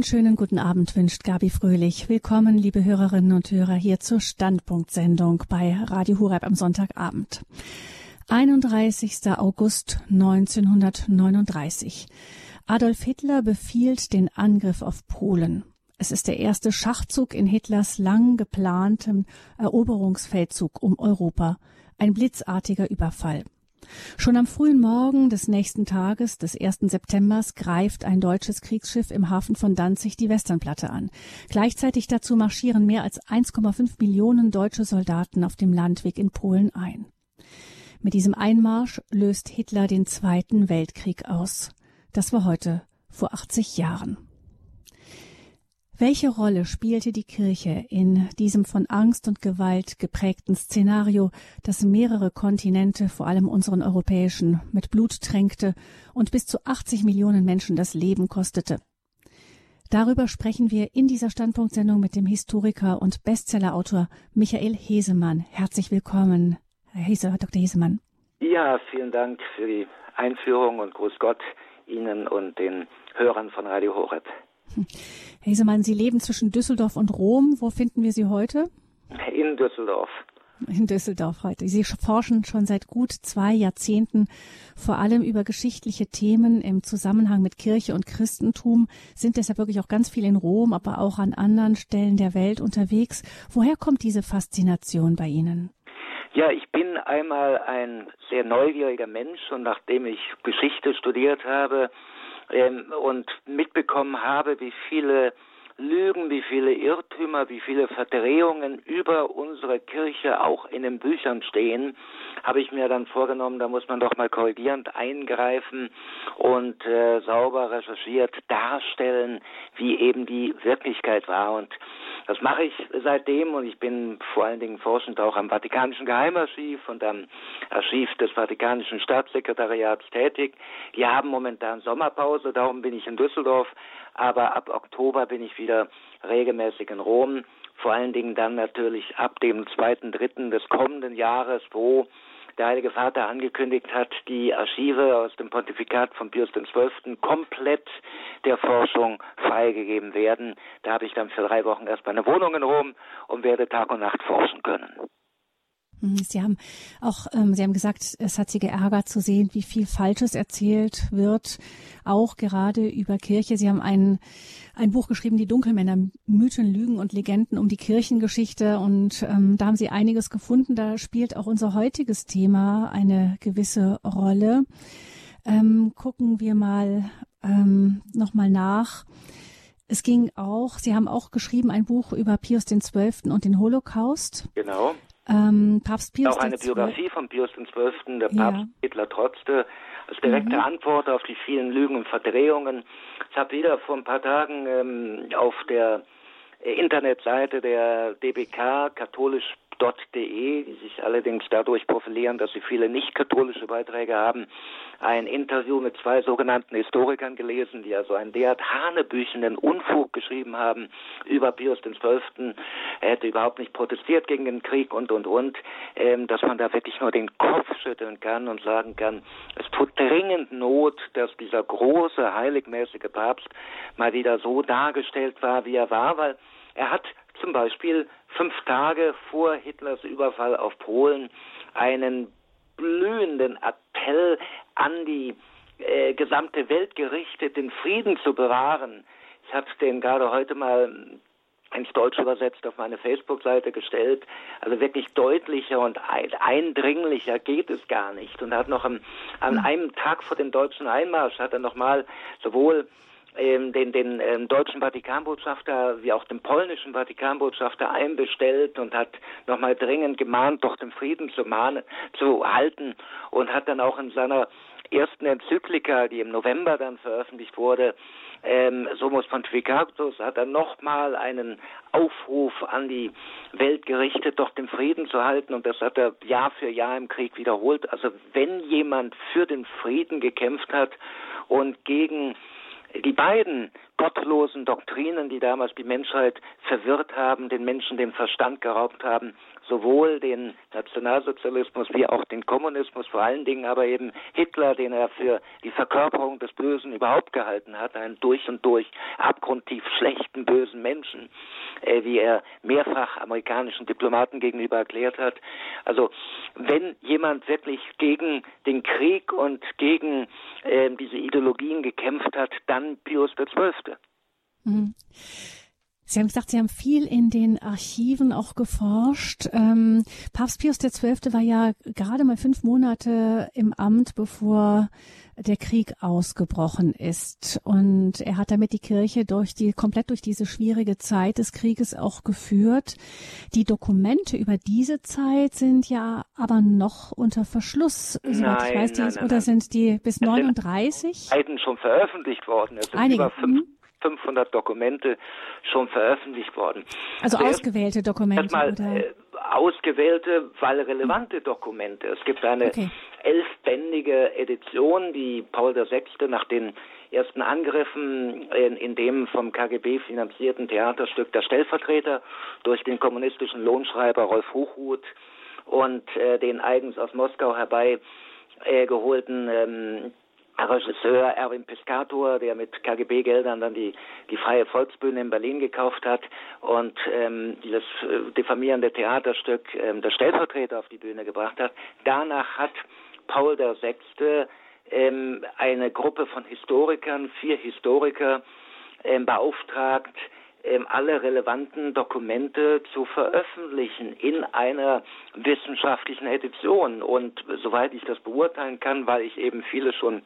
Einen schönen guten Abend wünscht Gabi Fröhlich. Willkommen, liebe Hörerinnen und Hörer, hier zur Standpunktsendung bei Radio Hureb am Sonntagabend. 31. August 1939. Adolf Hitler befiehlt den Angriff auf Polen. Es ist der erste Schachzug in Hitlers lang geplanten Eroberungsfeldzug um Europa. Ein blitzartiger Überfall. Schon am frühen Morgen des nächsten Tages, des 1. Septembers, greift ein deutsches Kriegsschiff im Hafen von Danzig die Westernplatte an. Gleichzeitig dazu marschieren mehr als 1,5 Millionen deutsche Soldaten auf dem Landweg in Polen ein. Mit diesem Einmarsch löst Hitler den Zweiten Weltkrieg aus. Das war heute vor 80 Jahren. Welche Rolle spielte die Kirche in diesem von Angst und Gewalt geprägten Szenario, das mehrere Kontinente, vor allem unseren europäischen, mit Blut tränkte und bis zu 80 Millionen Menschen das Leben kostete? Darüber sprechen wir in dieser Standpunktsendung mit dem Historiker und Bestsellerautor Michael Hesemann. Herzlich willkommen, Herr Hese, Dr. Hesemann. Ja, vielen Dank für die Einführung und Gruß Gott Ihnen und den Hörern von Radio Horeb. Herr Hesemann, Sie leben zwischen Düsseldorf und Rom. Wo finden wir Sie heute? In Düsseldorf. In Düsseldorf heute. Sie forschen schon seit gut zwei Jahrzehnten vor allem über geschichtliche Themen im Zusammenhang mit Kirche und Christentum, sind deshalb wirklich auch ganz viel in Rom, aber auch an anderen Stellen der Welt unterwegs. Woher kommt diese Faszination bei Ihnen? Ja, ich bin einmal ein sehr neugieriger Mensch und nachdem ich Geschichte studiert habe, ähm, und mitbekommen habe, wie viele Lügen, wie viele Irrtümer, wie viele Verdrehungen über unsere Kirche auch in den Büchern stehen, habe ich mir dann vorgenommen, da muss man doch mal korrigierend eingreifen und äh, sauber recherchiert darstellen, wie eben die Wirklichkeit war. Und das mache ich seitdem und ich bin vor allen Dingen forschend auch am Vatikanischen Geheimarchiv und am Archiv des Vatikanischen Staatssekretariats tätig. Die haben momentan Sommerpause, darum bin ich in Düsseldorf, aber ab Oktober bin ich wieder regelmäßig in Rom. Vor allen Dingen dann natürlich ab dem zweiten, dritten des kommenden Jahres, wo der Heilige Vater angekündigt hat, die Archive aus dem Pontifikat von Pius XII. komplett der Forschung freigegeben werden. Da habe ich dann für drei Wochen erstmal eine Wohnung in Rom und werde Tag und Nacht forschen können. Mhm, Sie haben auch, ähm, Sie haben gesagt, es hat Sie geärgert zu sehen, wie viel Falsches erzählt wird, auch gerade über Kirche. Sie haben ein, ein Buch geschrieben, die Dunkelmänner, Mythen, Lügen und Legenden um die Kirchengeschichte. Und ähm, da haben Sie einiges gefunden. Da spielt auch unser heutiges Thema eine gewisse Rolle. Ähm, gucken wir mal ähm, nochmal nach. Es ging auch, Sie haben auch geschrieben ein Buch über Pius XII. und den Holocaust. Genau. Ähm, Papst Pius Auch eine Biografie von Pius XII., der Papst ja. Hitler trotzte, als direkte mhm. Antwort auf die vielen Lügen und Verdrehungen. Ich habe wieder vor ein paar Tagen ähm, auf der Internetseite der DBK katholisch www.de, die sich allerdings dadurch profilieren, dass sie viele nicht-katholische Beiträge haben, ein Interview mit zwei sogenannten Historikern gelesen, die also einen derart hanebüchenden Unfug geschrieben haben über Pius XII. Er hätte überhaupt nicht protestiert gegen den Krieg und, und, und, ähm, dass man da wirklich nur den Kopf schütteln kann und sagen kann, es tut dringend Not, dass dieser große, heiligmäßige Papst mal wieder so dargestellt war, wie er war, weil er hat zum Beispiel fünf Tage vor Hitlers Überfall auf Polen einen blühenden Appell an die äh, gesamte Welt gerichtet, den Frieden zu bewahren. Ich habe den gerade heute mal ins Deutsche übersetzt auf meine Facebook-Seite gestellt. Also wirklich deutlicher und eindringlicher geht es gar nicht. Und er hat noch am, an einem Tag vor dem deutschen Einmarsch hat er nochmal sowohl ähm, den, den ähm, deutschen Vatikanbotschafter wie auch den polnischen Vatikanbotschafter einbestellt und hat nochmal dringend gemahnt, doch den Frieden zu, mahnen, zu halten und hat dann auch in seiner ersten Enzyklika, die im November dann veröffentlicht wurde, ähm, Somos Pontificatus, hat er nochmal einen Aufruf an die Welt gerichtet, doch den Frieden zu halten und das hat er Jahr für Jahr im Krieg wiederholt. Also wenn jemand für den Frieden gekämpft hat und gegen die beiden gottlosen Doktrinen, die damals die Menschheit verwirrt haben, den Menschen den Verstand geraubt haben, sowohl den Nationalsozialismus wie auch den Kommunismus, vor allen Dingen aber eben Hitler, den er für die Verkörperung des Bösen überhaupt gehalten hat, einen durch und durch abgrundtief schlechten, bösen Menschen, äh, wie er mehrfach amerikanischen Diplomaten gegenüber erklärt hat. Also wenn jemand wirklich gegen den Krieg und gegen äh, diese Ideologien gekämpft hat, dann Pius XII. Mhm. Sie haben gesagt, Sie haben viel in den Archiven auch geforscht. Ähm, Papst Pius XII. war ja gerade mal fünf Monate im Amt, bevor der Krieg ausgebrochen ist. Und er hat damit die Kirche durch die, komplett durch diese schwierige Zeit des Krieges auch geführt. Die Dokumente über diese Zeit sind ja aber noch unter Verschluss, soweit ich weiß, nein, nein, oder nein. sind die bis 39? Beiden schon veröffentlicht worden. Es sind Einige. über fünf, mhm. 500 Dokumente schon veröffentlicht worden. Also ausgewählte Dokumente? Erstmal äh, ausgewählte, weil relevante Dokumente. Es gibt eine okay. elfbändige Edition, die Paul VI. nach den ersten Angriffen in, in dem vom KGB finanzierten Theaterstück Der Stellvertreter durch den kommunistischen Lohnschreiber Rolf Hochhuth und äh, den eigens aus Moskau herbei äh, geholten ähm, Regisseur Erwin Piscator, der mit KGB-Geldern dann die, die Freie Volksbühne in Berlin gekauft hat und ähm, dieses äh, diffamierende Theaterstück ähm, der Stellvertreter auf die Bühne gebracht hat. Danach hat Paul VI. Ähm, eine Gruppe von Historikern, vier Historiker, ähm, beauftragt, ähm, alle relevanten Dokumente zu veröffentlichen in einer wissenschaftlichen Edition. Und soweit ich das beurteilen kann, weil ich eben viele schon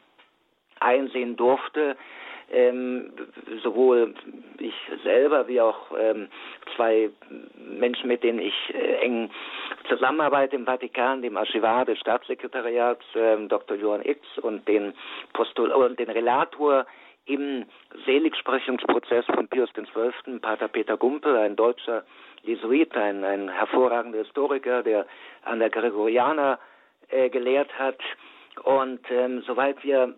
einsehen durfte, ähm, sowohl ich selber wie auch ähm, zwei Menschen, mit denen ich äh, eng zusammenarbeite im Vatikan, dem Archivar des Staatssekretariats, ähm, Dr. Johann X und den Postul und den Relator im Seligsprechungsprozess von Pius XII., Pater Peter Gumpel, ein deutscher Jesuit, ein, ein hervorragender Historiker, der an der Gregorianer äh, gelehrt hat, und ähm, soweit wir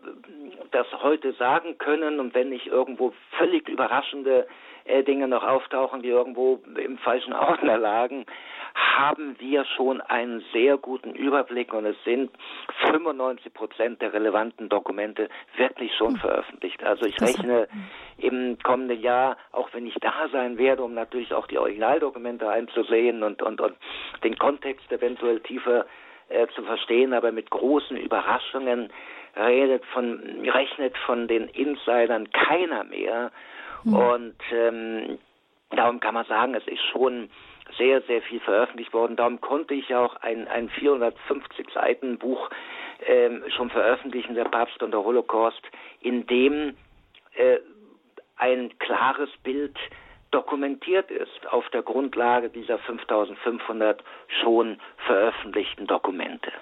das heute sagen können und wenn nicht irgendwo völlig überraschende äh, Dinge noch auftauchen, die irgendwo im falschen Ordner lagen, haben wir schon einen sehr guten Überblick und es sind 95 Prozent der relevanten Dokumente wirklich schon hm. veröffentlicht. Also ich rechne im kommenden Jahr, auch wenn ich da sein werde, um natürlich auch die Originaldokumente einzusehen und, und, und den Kontext eventuell tiefer äh, zu verstehen, aber mit großen Überraschungen redet von, rechnet von den Insidern keiner mehr. Mhm. Und ähm, darum kann man sagen, es ist schon sehr, sehr viel veröffentlicht worden. Darum konnte ich auch ein, ein 450 Seiten Buch ähm, schon veröffentlichen, der Papst und der Holocaust, in dem äh, ein klares Bild dokumentiert ist auf der Grundlage dieser 5500 schon veröffentlichten Dokumente.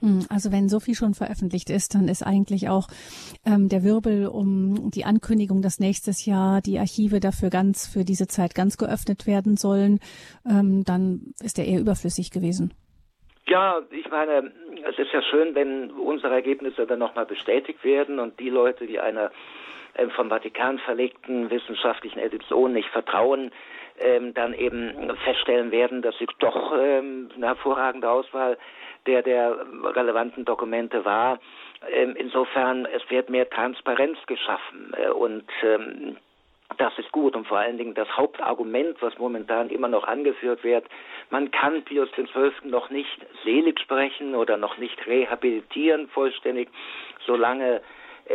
Hm, also wenn so viel schon veröffentlicht ist, dann ist eigentlich auch ähm, der Wirbel um die Ankündigung, dass nächstes Jahr die Archive dafür ganz für diese Zeit ganz geöffnet werden sollen, ähm, dann ist er eher überflüssig gewesen. Ja, ich meine, es ist ja schön, wenn unsere Ergebnisse dann nochmal bestätigt werden und die Leute, die einer vom Vatikan verlegten wissenschaftlichen Edition nicht vertrauen, ähm, dann eben feststellen werden, dass sie doch ähm, eine hervorragende Auswahl der der relevanten Dokumente war. Ähm, insofern, es wird mehr Transparenz geschaffen äh, und das ist gut und vor allen Dingen das Hauptargument, was momentan immer noch angeführt wird, man kann Pius XII. noch nicht selig sprechen oder noch nicht rehabilitieren vollständig, solange äh,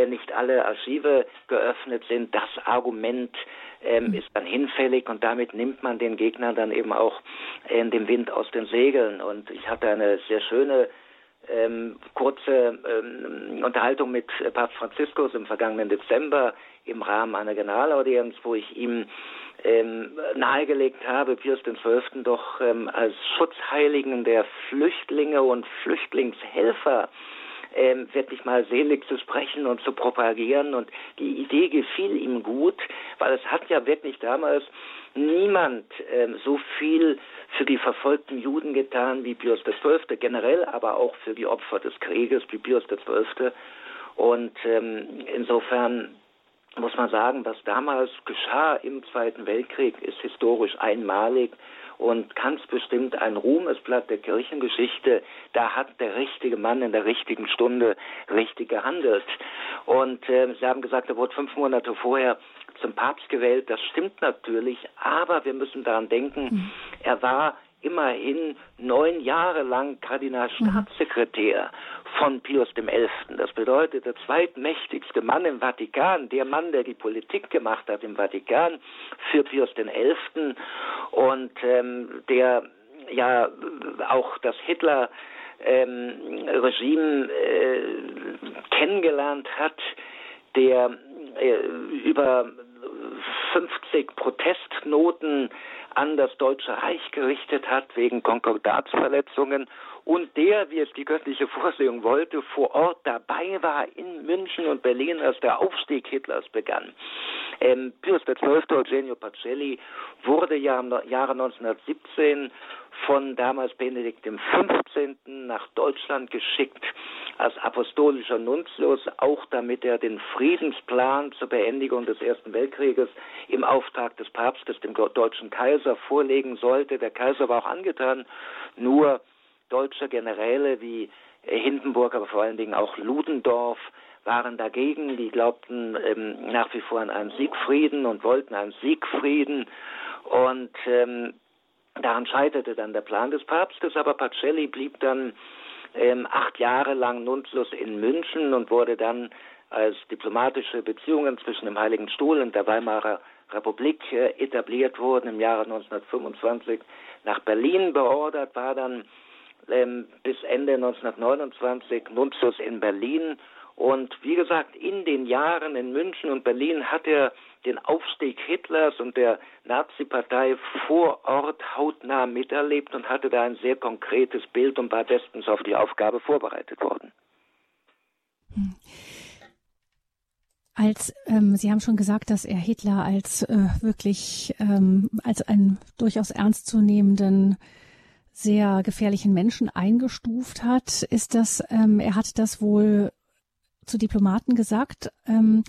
nicht alle Archive geöffnet sind. Das Argument ähm, ist dann hinfällig und damit nimmt man den Gegnern dann eben auch äh, den Wind aus den Segeln. Und ich hatte eine sehr schöne ähm, kurze ähm, Unterhaltung mit Papst Franziskus im vergangenen Dezember im Rahmen einer Generalaudienz, wo ich ihm ähm, nahegelegt habe, Pius XII. doch ähm, als Schutzheiligen der Flüchtlinge und Flüchtlingshelfer ähm, wirklich mal selig zu sprechen und zu propagieren. Und die Idee gefiel ihm gut, weil es hat ja wirklich damals niemand ähm, so viel für die verfolgten Juden getan wie Pius XII. generell, aber auch für die Opfer des Krieges wie Pius XII. Und ähm, insofern muss man sagen, was damals geschah im Zweiten Weltkrieg, ist historisch einmalig und ganz bestimmt ein Ruhmesblatt der Kirchengeschichte. Da hat der richtige Mann in der richtigen Stunde richtig gehandelt. Und äh, Sie haben gesagt, er wurde fünf Monate vorher zum Papst gewählt. Das stimmt natürlich, aber wir müssen daran denken, mhm. er war immerhin neun Jahre lang Kardinalstaatssekretär von Pius XI. Das bedeutet, der zweitmächtigste Mann im Vatikan, der Mann, der die Politik gemacht hat im Vatikan für Pius XI. und ähm, der ja auch das Hitler ähm, Regime äh, kennengelernt hat, der äh, über 50 Protestnoten an das Deutsche Reich gerichtet hat wegen Konkordatsverletzungen und der, wie es die göttliche Vorsehung wollte, vor Ort dabei war in München und Berlin, als der Aufstieg Hitlers begann. Ähm, Pius XII. Eugenio Pacelli wurde ja im Jahre 1917 von damals Benedikt XV. nach Deutschland geschickt als apostolischer Nuntius, auch damit er den Friedensplan zur Beendigung des Ersten Weltkrieges im Auftrag des Papstes dem deutschen Kaiser vorlegen sollte. Der Kaiser war auch angetan, nur deutsche Generäle wie Hindenburg, aber vor allen Dingen auch Ludendorff waren dagegen. Die glaubten ähm, nach wie vor an einen Siegfrieden und wollten einen Siegfrieden. Und ähm, daran scheiterte dann der Plan des Papstes, aber Pacelli blieb dann ähm, acht Jahre lang Nuntius in München und wurde dann als diplomatische Beziehungen zwischen dem Heiligen Stuhl und der Weimarer Republik äh, etabliert wurden, im Jahre 1925 nach Berlin beordert, war dann ähm, bis Ende 1929 Nuntius in Berlin. Und wie gesagt, in den Jahren in München und Berlin hat er den Aufstieg Hitlers und der Nazi-Partei vor Ort hautnah miterlebt und hatte da ein sehr konkretes Bild und war bestens auf die Aufgabe vorbereitet worden. Als ähm, Sie haben schon gesagt, dass er Hitler als äh, wirklich ähm, als einen durchaus ernstzunehmenden sehr gefährlichen Menschen eingestuft hat, ist das, ähm, er hat das wohl zu Diplomaten gesagt. Ähm,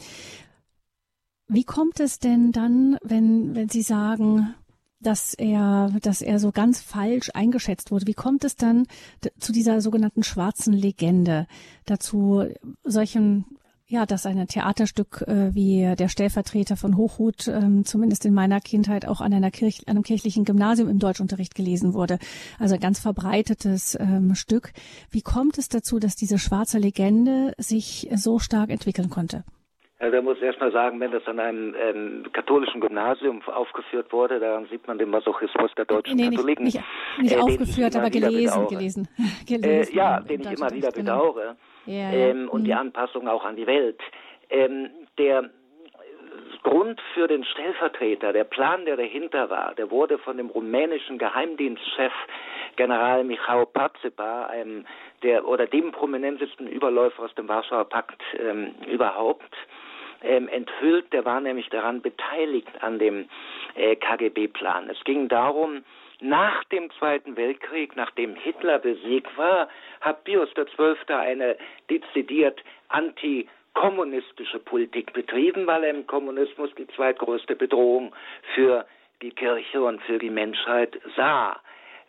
wie kommt es denn dann, wenn, wenn Sie sagen, dass er, dass er so ganz falsch eingeschätzt wurde. Wie kommt es dann zu dieser sogenannten schwarzen Legende, dazu solchen ja, dass ein Theaterstück äh, wie der Stellvertreter von Hochhut ähm, zumindest in meiner Kindheit auch an einer Kirch einem kirchlichen Gymnasium im Deutschunterricht gelesen wurde. Also ein ganz verbreitetes ähm, Stück. Wie kommt es dazu, dass diese schwarze Legende sich so stark entwickeln konnte? Ja, da muss ich erst mal sagen, wenn das an einem ähm, katholischen Gymnasium aufgeführt wurde, daran sieht man den Masochismus der deutschen nee, Katholiken. Nicht, nicht, nicht äh, aufgeführt, aber gelesen, gelesen. gelesen. Äh, ja, den ich immer wieder genau. bedauere ja, ähm, und die mhm. Anpassung auch an die Welt. Ähm, der Grund für den Stellvertreter, der Plan, der dahinter war, der wurde von dem rumänischen Geheimdienstchef General Michał Pacepa, einem der oder dem prominentesten Überläufer aus dem Warschauer Pakt ähm, überhaupt, ähm, enthüllt. Der war nämlich daran beteiligt an dem äh, KGB-Plan. Es ging darum, nach dem Zweiten Weltkrieg, nachdem Hitler besiegt war, hat Pius XII. eine dezidiert antikommunistische Politik betrieben, weil er im Kommunismus die zweitgrößte Bedrohung für die Kirche und für die Menschheit sah.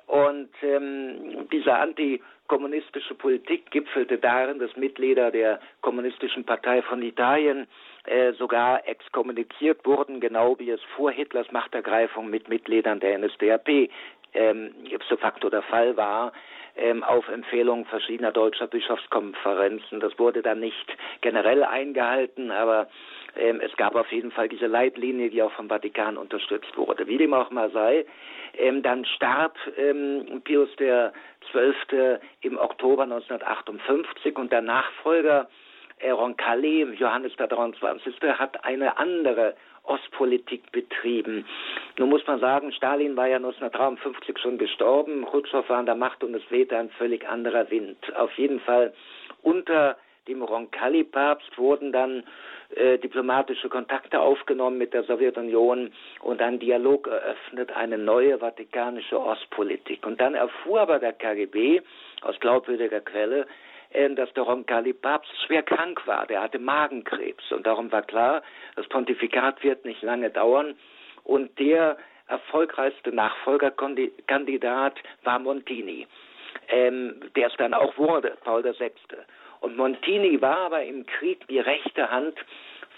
Und ähm, diese antikommunistische Politik gipfelte darin, dass Mitglieder der Kommunistischen Partei von Italien äh, sogar exkommuniziert wurden, genau wie es vor Hitlers Machtergreifung mit Mitgliedern der NSDAP ähm, ipso facto der Fall war, ähm, auf Empfehlung verschiedener deutscher Bischofskonferenzen. Das wurde dann nicht generell eingehalten, aber ähm, es gab auf jeden Fall diese Leitlinie, die auch vom Vatikan unterstützt wurde. Wie dem auch mal sei, ähm, dann starb ähm, Pius XII. im Oktober 1958 und der Nachfolger Roncalli, Johannes der 23. hat eine andere Ostpolitik betrieben. Nun muss man sagen, Stalin war ja 1953 schon gestorben, Khrushchev war an der Macht und es wehte ein völlig anderer Wind. Auf jeden Fall unter dem Roncalli-Papst wurden dann äh, diplomatische Kontakte aufgenommen mit der Sowjetunion und ein Dialog eröffnet, eine neue vatikanische Ostpolitik. Und dann erfuhr aber der KGB aus glaubwürdiger Quelle, dass der Roncalli Papst schwer krank war. Der hatte Magenkrebs und darum war klar, das Pontifikat wird nicht lange dauern. Und der erfolgreichste Nachfolgerkandidat war Montini, ähm, der es dann auch wurde, Paul VI. Und Montini war aber im Krieg die rechte Hand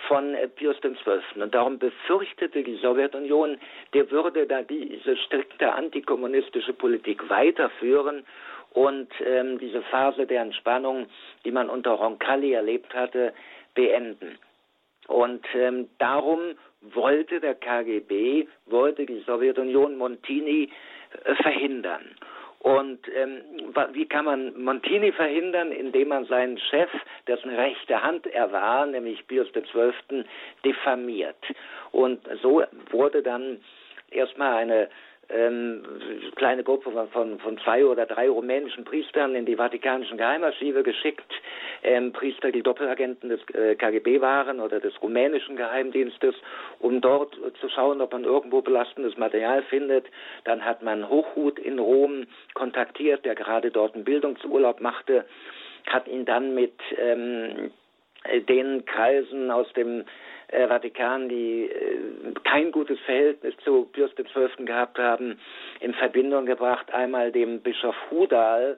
von äh, Pius XII. Und darum befürchtete die Sowjetunion, der würde da diese strikte antikommunistische Politik weiterführen und ähm, diese Phase der Entspannung, die man unter Roncalli erlebt hatte, beenden. Und ähm, darum wollte der KGB, wollte die Sowjetunion Montini äh, verhindern. Und ähm, wie kann man Montini verhindern, indem man seinen Chef, dessen rechte Hand er war, nämlich Pius XII., diffamiert. Und so wurde dann erstmal eine ähm, kleine Gruppe von, von, zwei oder drei rumänischen Priestern in die vatikanischen Geheimarchive geschickt. Ähm, Priester, die Doppelagenten des äh, KGB waren oder des rumänischen Geheimdienstes, um dort zu schauen, ob man irgendwo belastendes Material findet. Dann hat man Hochhut in Rom kontaktiert, der gerade dort einen Bildungsurlaub machte, hat ihn dann mit ähm, den Kreisen aus dem äh, Vatikan, die äh, kein gutes Verhältnis zu Pius XII. gehabt haben, in Verbindung gebracht. Einmal dem Bischof Hudal,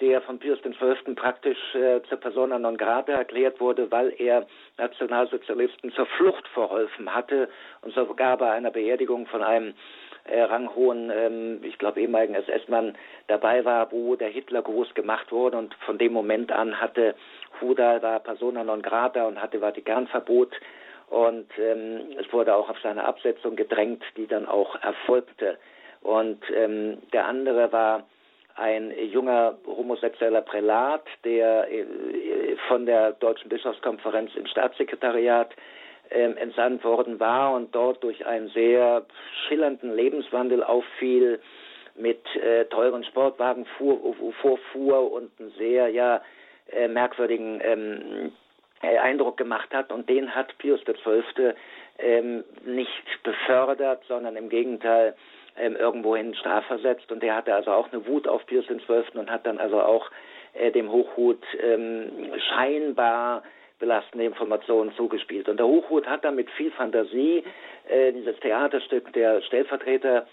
der von Pius XII. praktisch äh, zur Persona non grata erklärt wurde, weil er Nationalsozialisten zur Flucht verholfen hatte und sogar bei einer Beerdigung von einem äh, ranghohen, ähm, ich glaube ehemaligen SS-Mann dabei war, wo der Hitler groß gemacht wurde und von dem Moment an hatte Hudal war Persona non grata und hatte Vatikanverbot und ähm, es wurde auch auf seine Absetzung gedrängt, die dann auch erfolgte. Und ähm, der andere war ein junger homosexueller Prälat, der äh, von der Deutschen Bischofskonferenz im Staatssekretariat äh, entsandt worden war und dort durch einen sehr schillernden Lebenswandel auffiel, mit äh, teuren Sportwagen fuhr, vorfuhr und einen sehr ja äh, merkwürdigen ähm, äh, Eindruck gemacht hat und den hat Pius XII. Ähm, nicht befördert, sondern im Gegenteil ähm, irgendwohin strafversetzt und der hatte also auch eine Wut auf Pius XII. und hat dann also auch äh, dem Hochhut ähm, scheinbar belastende Informationen zugespielt. Und der Hochhut hat dann mit viel Fantasie äh, dieses Theaterstück der Stellvertreter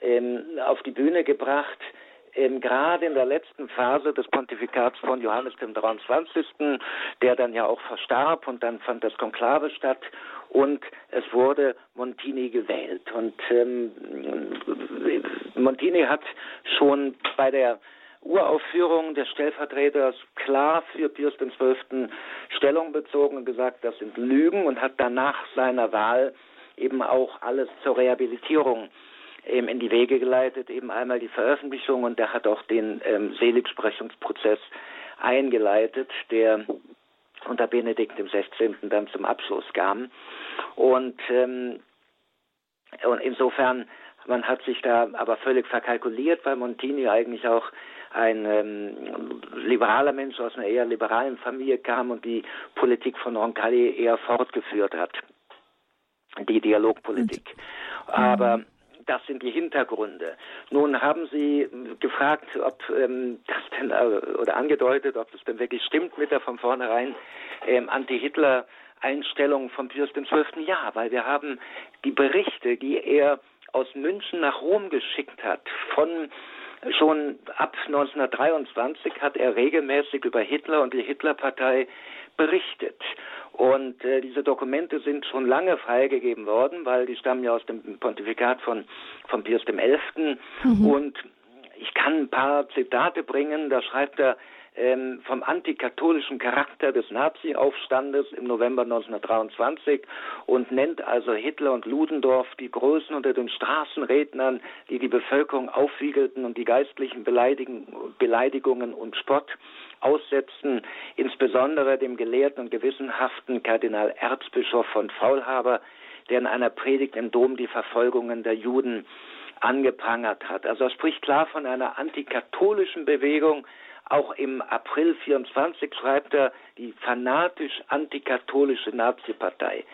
ähm, auf die Bühne gebracht, ähm, gerade in der letzten Phase des Pontifikats von Johannes dem 23., der dann ja auch verstarb und dann fand das Konklave statt und es wurde Montini gewählt. Und ähm, Montini hat schon bei der Uraufführung des Stellvertreters klar für Pius XII. Stellung bezogen und gesagt, das sind Lügen und hat danach seiner Wahl eben auch alles zur Rehabilitierung eben in die Wege geleitet, eben einmal die Veröffentlichung und der hat auch den ähm, Seligsprechungsprozess eingeleitet, der unter Benedikt XVI. dann zum Abschluss kam. Und, ähm, und insofern, man hat sich da aber völlig verkalkuliert, weil Montini eigentlich auch ein ähm, liberaler Mensch aus einer eher liberalen Familie kam und die Politik von Roncalli eher fortgeführt hat, die Dialogpolitik. Aber das sind die Hintergründe. Nun haben Sie gefragt, ob ähm, das denn äh, oder angedeutet, ob das denn wirklich stimmt mit der von vornherein ähm, Anti-Hitler Einstellung von Pius XII. Ja, weil wir haben die Berichte, die er aus München nach Rom geschickt hat, von schon ab 1923 hat er regelmäßig über Hitler und die Hitlerpartei berichtet. Und äh, diese Dokumente sind schon lange freigegeben worden, weil die stammen ja aus dem Pontifikat von, von Pius XI. Mhm. Und ich kann ein paar Zitate bringen, da schreibt er, ähm, vom antikatholischen Charakter des Nazi-Aufstandes im November 1923 und nennt also Hitler und Ludendorff die Größen unter den Straßenrednern, die die Bevölkerung aufwiegelten und die geistlichen Beleidigungen und Spott aussetzten, insbesondere dem gelehrten und gewissenhaften Kardinal Erzbischof von Faulhaber, der in einer Predigt im Dom die Verfolgungen der Juden angeprangert hat. Also er spricht klar von einer antikatholischen Bewegung, auch im April 24 schreibt er die fanatisch antikatholische Nazi-Partei.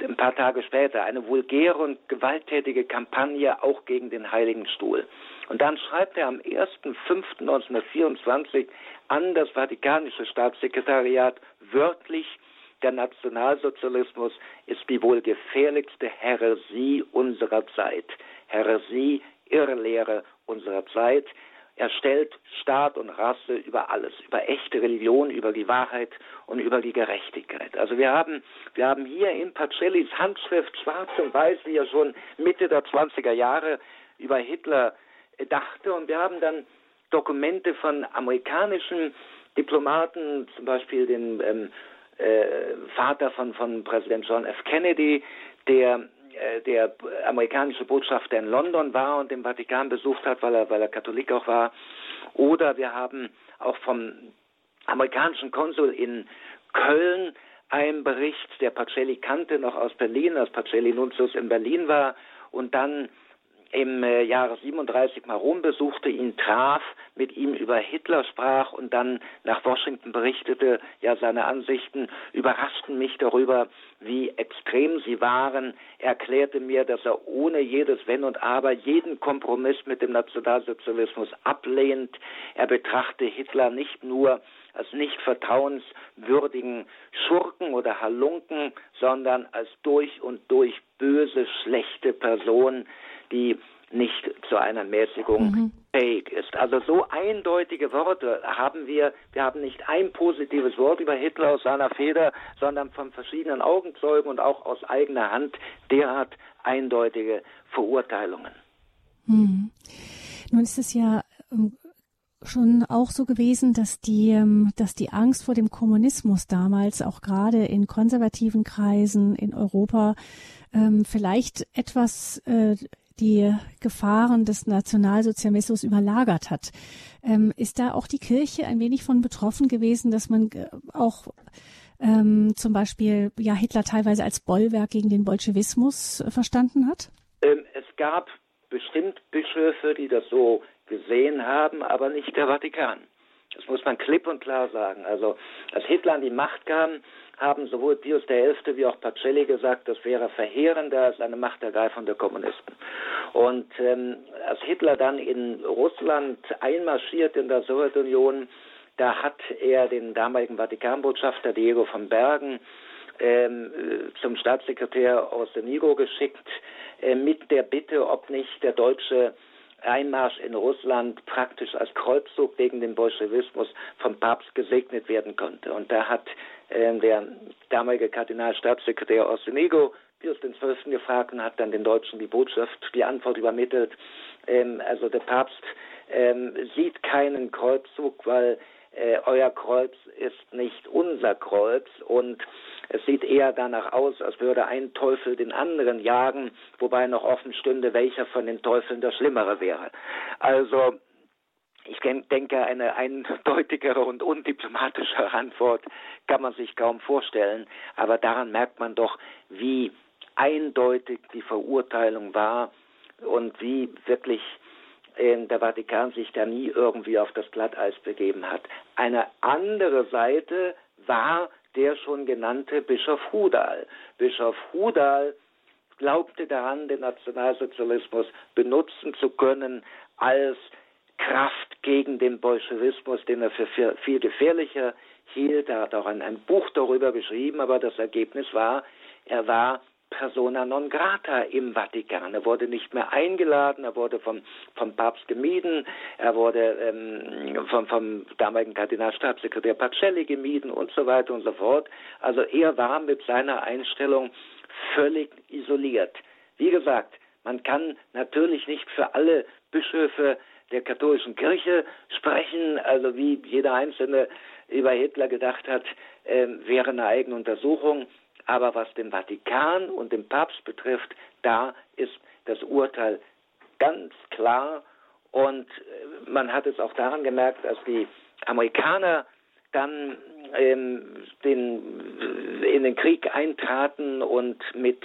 ein paar Tage später eine vulgäre und gewalttätige Kampagne auch gegen den Heiligen Stuhl. Und dann schreibt er am 1.5.1924 an das Vatikanische Staatssekretariat wörtlich, der Nationalsozialismus ist die wohl gefährlichste Häresie unserer Zeit. Häresie, Irrlehre unserer Zeit. Er stellt Staat und Rasse über alles, über echte Religion, über die Wahrheit und über die Gerechtigkeit. Also wir haben, wir haben hier in Pacellis Handschrift schwarz und weiß, wie er schon Mitte der 20er Jahre über Hitler dachte. Und wir haben dann Dokumente von amerikanischen Diplomaten, zum Beispiel den ähm, äh, Vater von, von Präsident John F. Kennedy, der der amerikanische Botschafter in London war und den Vatikan besucht hat, weil er, weil er Katholik auch war. Oder wir haben auch vom amerikanischen Konsul in Köln einen Bericht, der Pacelli kannte noch aus Berlin, als Pacelli Nuntius in Berlin war und dann im äh, Jahre 37 mal Rom besuchte, ihn traf, mit ihm über Hitler sprach und dann nach Washington berichtete, ja seine Ansichten überraschten mich darüber, wie extrem sie waren. Er erklärte mir, dass er ohne jedes Wenn und Aber jeden Kompromiss mit dem Nationalsozialismus ablehnt. Er betrachte Hitler nicht nur als nicht vertrauenswürdigen Schurken oder Halunken, sondern als durch und durch böse, schlechte Person, die nicht zu einer Mäßigung mhm. fähig ist. Also so eindeutige Worte haben wir. Wir haben nicht ein positives Wort über Hitler aus seiner Feder, sondern von verschiedenen Augenzeugen und auch aus eigener Hand derart eindeutige Verurteilungen. Mhm. Nun ist es ja ähm, schon auch so gewesen, dass die, ähm, dass die Angst vor dem Kommunismus damals auch gerade in konservativen Kreisen in Europa ähm, vielleicht etwas äh, die Gefahren des Nationalsozialismus überlagert hat. Ähm, ist da auch die Kirche ein wenig von betroffen gewesen, dass man äh, auch ähm, zum Beispiel ja Hitler teilweise als Bollwerk gegen den Bolschewismus äh, verstanden hat? Ähm, es gab bestimmt Bischöfe, die das so gesehen haben, aber nicht der Vatikan. Das muss man klipp und klar sagen. Also als Hitler an die Macht kam, haben sowohl Pius XI. wie auch Pacelli gesagt, das wäre verheerender als eine Machtergreifung der Kommunisten. Und ähm, als Hitler dann in Russland einmarschiert in der Sowjetunion, da hat er den damaligen Vatikanbotschafter Diego von Bergen ähm, zum Staatssekretär Orsenigo geschickt äh, mit der Bitte, ob nicht der deutsche Einmarsch in Russland praktisch als Kreuzzug gegen den Bolschewismus vom Papst gesegnet werden konnte. Und da hat äh, der damalige Kardinalstaatssekretär Orsenigo Pius XII. gefragt und hat dann den Deutschen die Botschaft, die Antwort übermittelt. Ähm, also der Papst ähm, sieht keinen Kreuzzug, weil äh, euer Kreuz ist nicht unser Kreuz und es sieht eher danach aus, als würde ein Teufel den anderen jagen, wobei noch offen stünde, welcher von den Teufeln der schlimmere wäre. Also ich denke, eine eindeutigere und undiplomatische Antwort kann man sich kaum vorstellen, aber daran merkt man doch, wie eindeutig die Verurteilung war und wie wirklich der Vatikan sich da nie irgendwie auf das Glatteis begeben hat. Eine andere Seite war der schon genannte Bischof Hudal. Bischof Hudal glaubte daran, den Nationalsozialismus benutzen zu können als Kraft gegen den Bolschewismus, den er für viel gefährlicher hielt. Er hat auch ein, ein Buch darüber geschrieben, aber das Ergebnis war, er war persona non grata im Vatikan. Er wurde nicht mehr eingeladen, er wurde vom, vom Papst gemieden, er wurde ähm, vom, vom damaligen Kardinalstaatssekretär Pacelli gemieden und so weiter und so fort. Also er war mit seiner Einstellung völlig isoliert. Wie gesagt, man kann natürlich nicht für alle Bischöfe der katholischen Kirche sprechen, also wie jeder Einzelne über Hitler gedacht hat, äh, wäre eine eigene Untersuchung. Aber was den Vatikan und den Papst betrifft, da ist das Urteil ganz klar. Und äh, man hat es auch daran gemerkt, dass die Amerikaner dann ähm, den, in den Krieg eintraten und mit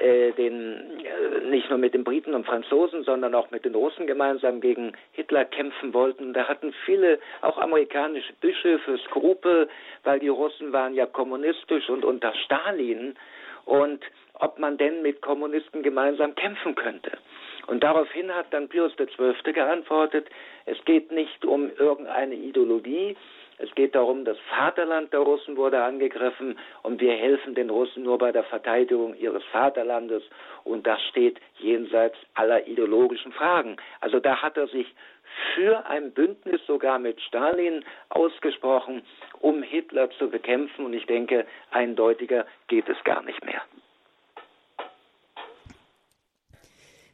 äh, den, äh, nicht nur mit den Briten und Franzosen, sondern auch mit den Russen gemeinsam gegen Hitler kämpfen wollten. Da hatten viele, auch amerikanische Bischöfe, Skrupel, weil die Russen waren ja kommunistisch und unter Stalin und ob man denn mit Kommunisten gemeinsam kämpfen könnte. Und daraufhin hat dann Pius XII. geantwortet, es geht nicht um irgendeine Ideologie, es geht darum, das Vaterland der Russen wurde angegriffen und wir helfen den Russen nur bei der Verteidigung ihres Vaterlandes und das steht jenseits aller ideologischen Fragen. Also da hat er sich für ein Bündnis sogar mit Stalin ausgesprochen, um Hitler zu bekämpfen und ich denke, eindeutiger geht es gar nicht mehr.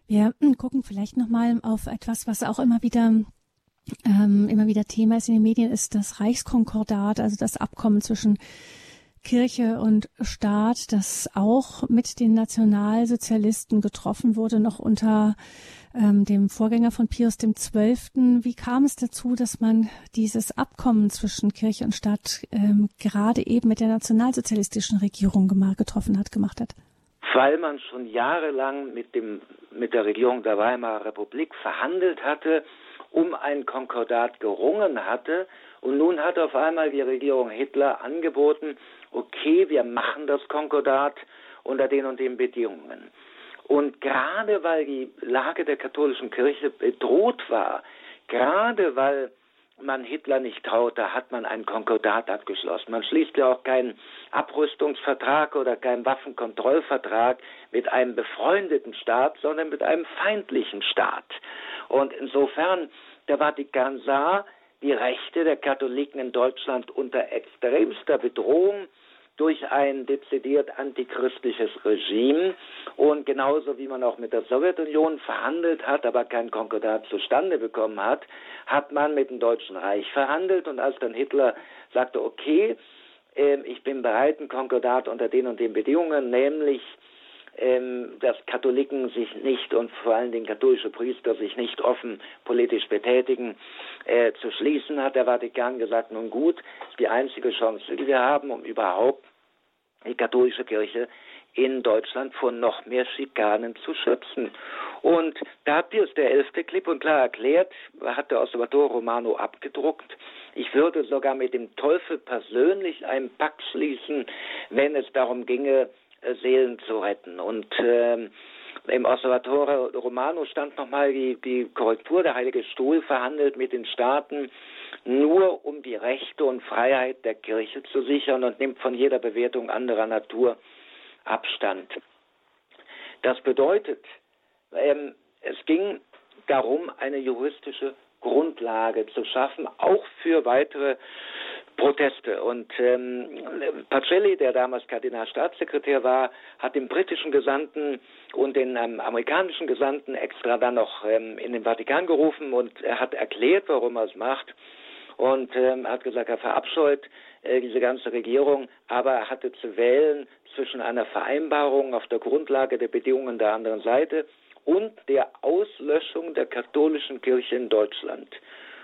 Wir gucken vielleicht noch mal auf etwas, was auch immer wieder ähm, immer wieder Thema ist in den Medien, ist das Reichskonkordat, also das Abkommen zwischen Kirche und Staat, das auch mit den Nationalsozialisten getroffen wurde, noch unter ähm, dem Vorgänger von Pius XII. Wie kam es dazu, dass man dieses Abkommen zwischen Kirche und Staat ähm, gerade eben mit der nationalsozialistischen Regierung getroffen hat, gemacht hat? Weil man schon jahrelang mit dem mit der Regierung der Weimarer Republik verhandelt hatte um ein Konkordat gerungen hatte. Und nun hat auf einmal die Regierung Hitler angeboten, okay, wir machen das Konkordat unter den und den Bedingungen. Und gerade weil die Lage der katholischen Kirche bedroht war, gerade weil man Hitler nicht traute, hat man ein Konkordat abgeschlossen. Man schließt ja auch keinen Abrüstungsvertrag oder keinen Waffenkontrollvertrag mit einem befreundeten Staat, sondern mit einem feindlichen Staat. Und insofern, der Vatikan sah die Rechte der Katholiken in Deutschland unter extremster Bedrohung durch ein dezidiert antichristliches Regime und genauso wie man auch mit der Sowjetunion verhandelt hat, aber kein Konkordat zustande bekommen hat, hat man mit dem Deutschen Reich verhandelt und als dann Hitler sagte, okay, äh, ich bin bereit, ein Konkordat unter den und den Bedingungen, nämlich ähm, dass Katholiken sich nicht und vor allen Dingen katholische Priester sich nicht offen politisch betätigen, äh, zu schließen, hat der Vatikan gesagt, nun gut, ist die einzige Chance, die wir haben, um überhaupt die katholische Kirche in Deutschland vor noch mehr Schikanen zu schützen. Und da hat Pius der Elfte klipp und klar erklärt, hat der Osservatore Romano abgedruckt, ich würde sogar mit dem Teufel persönlich einen Pakt schließen, wenn es darum ginge, Seelen zu retten. Und ähm, im Osservatore Romano stand nochmal die, die Korrektur, der Heilige Stuhl verhandelt mit den Staaten nur um die Rechte und Freiheit der Kirche zu sichern und nimmt von jeder Bewertung anderer Natur Abstand. Das bedeutet, ähm, es ging darum, eine juristische Grundlage zu schaffen, auch für weitere Proteste. Und ähm, Pacelli, der damals Kardinalstaatssekretär war, hat den britischen Gesandten und den ähm, amerikanischen Gesandten extra dann noch ähm, in den Vatikan gerufen und er hat erklärt, warum er es macht. Und ähm, hat gesagt, er verabscheut äh, diese ganze Regierung, aber er hatte zu wählen zwischen einer Vereinbarung auf der Grundlage der Bedingungen der anderen Seite und der Auslöschung der katholischen Kirche in Deutschland.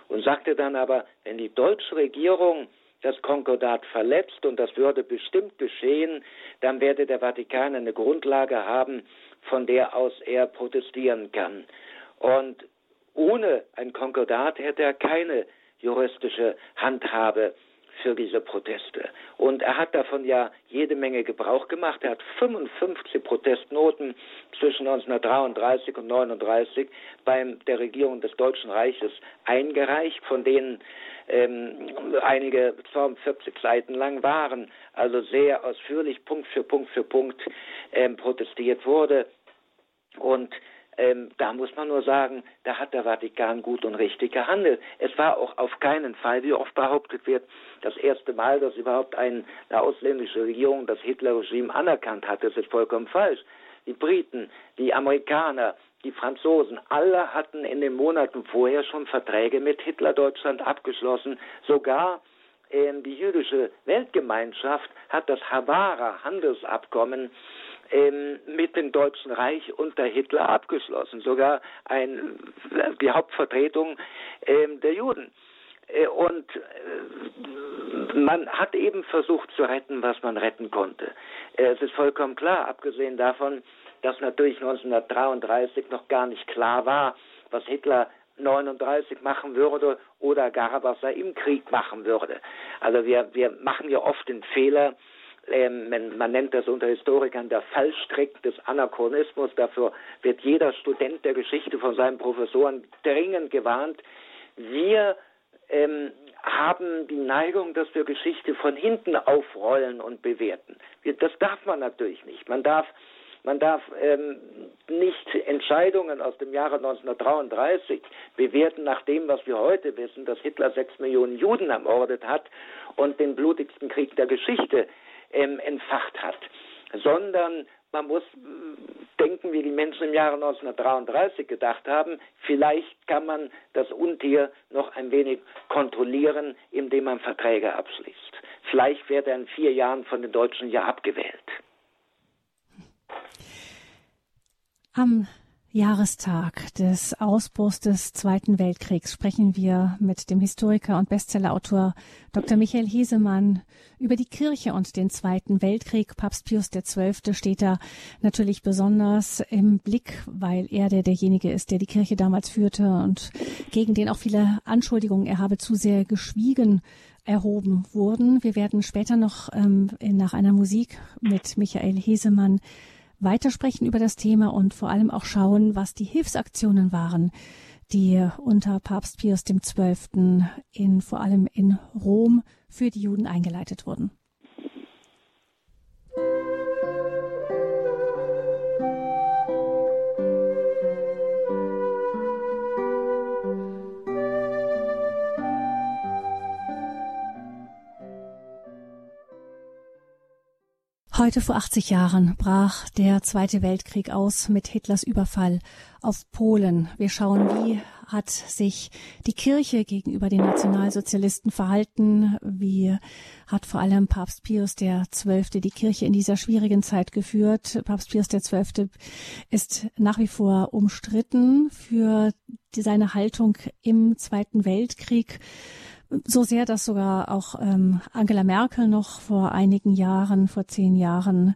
Und sagte dann aber, wenn die deutsche Regierung das Konkordat verletzt, und das würde bestimmt geschehen, dann werde der Vatikan eine Grundlage haben, von der aus er protestieren kann. Und ohne ein Konkordat hätte er keine juristische Handhabe für diese Proteste. Und er hat davon ja jede Menge Gebrauch gemacht. Er hat 55 Protestnoten zwischen 1933 und 1939 bei der Regierung des Deutschen Reiches eingereicht, von denen ähm, einige 42 Seiten lang waren, also sehr ausführlich Punkt für Punkt für Punkt ähm, protestiert wurde. Und ähm, da muss man nur sagen, da hat der Vatikan gut und richtig gehandelt. Es war auch auf keinen Fall, wie oft behauptet wird, das erste Mal, dass überhaupt eine ausländische Regierung das Hitler-Regime anerkannt hat. Das ist vollkommen falsch. Die Briten, die Amerikaner, die Franzosen, alle hatten in den Monaten vorher schon Verträge mit Hitler-Deutschland abgeschlossen. Sogar äh, die jüdische Weltgemeinschaft hat das Havara-Handelsabkommen ähm, mit dem Deutschen Reich unter Hitler abgeschlossen, sogar ein, die Hauptvertretung ähm, der Juden. Äh, und äh, man hat eben versucht zu retten, was man retten konnte. Äh, es ist vollkommen klar, abgesehen davon, dass natürlich 1933 noch gar nicht klar war, was Hitler 39 machen würde oder gar was er im Krieg machen würde. Also wir, wir machen ja oft den Fehler, ähm, man nennt das unter Historikern der Fallstrick des Anachronismus. Dafür wird jeder Student der Geschichte von seinen Professoren dringend gewarnt. Wir ähm, haben die Neigung, dass wir Geschichte von hinten aufrollen und bewerten. Das darf man natürlich nicht. Man darf man darf ähm, nicht Entscheidungen aus dem Jahre 1933 bewerten nach dem, was wir heute wissen, dass Hitler sechs Millionen Juden ermordet hat und den blutigsten Krieg der Geschichte ähm, entfacht hat, sondern man muss äh, denken, wie die Menschen im Jahre 1933 gedacht haben. Vielleicht kann man das Untier noch ein wenig kontrollieren, indem man Verträge abschließt. Vielleicht wird er in vier Jahren von den Deutschen ja abgewählt. Am Jahrestag des Ausbruchs des Zweiten Weltkriegs sprechen wir mit dem Historiker und Bestsellerautor Dr. Michael Hesemann über die Kirche und den Zweiten Weltkrieg. Papst Pius XII. steht da natürlich besonders im Blick, weil er der derjenige ist, der die Kirche damals führte und gegen den auch viele Anschuldigungen, er habe zu sehr geschwiegen, erhoben wurden. Wir werden später noch ähm, nach einer Musik mit Michael Hesemann weitersprechen über das Thema und vor allem auch schauen, was die Hilfsaktionen waren, die unter Papst Pius XII. in, vor allem in Rom für die Juden eingeleitet wurden. Heute vor 80 Jahren brach der Zweite Weltkrieg aus mit Hitlers Überfall auf Polen. Wir schauen, wie hat sich die Kirche gegenüber den Nationalsozialisten verhalten? Wie hat vor allem Papst Pius XII. die Kirche in dieser schwierigen Zeit geführt? Papst Pius XII. ist nach wie vor umstritten für seine Haltung im Zweiten Weltkrieg so sehr, dass sogar auch ähm, Angela Merkel noch vor einigen Jahren, vor zehn Jahren,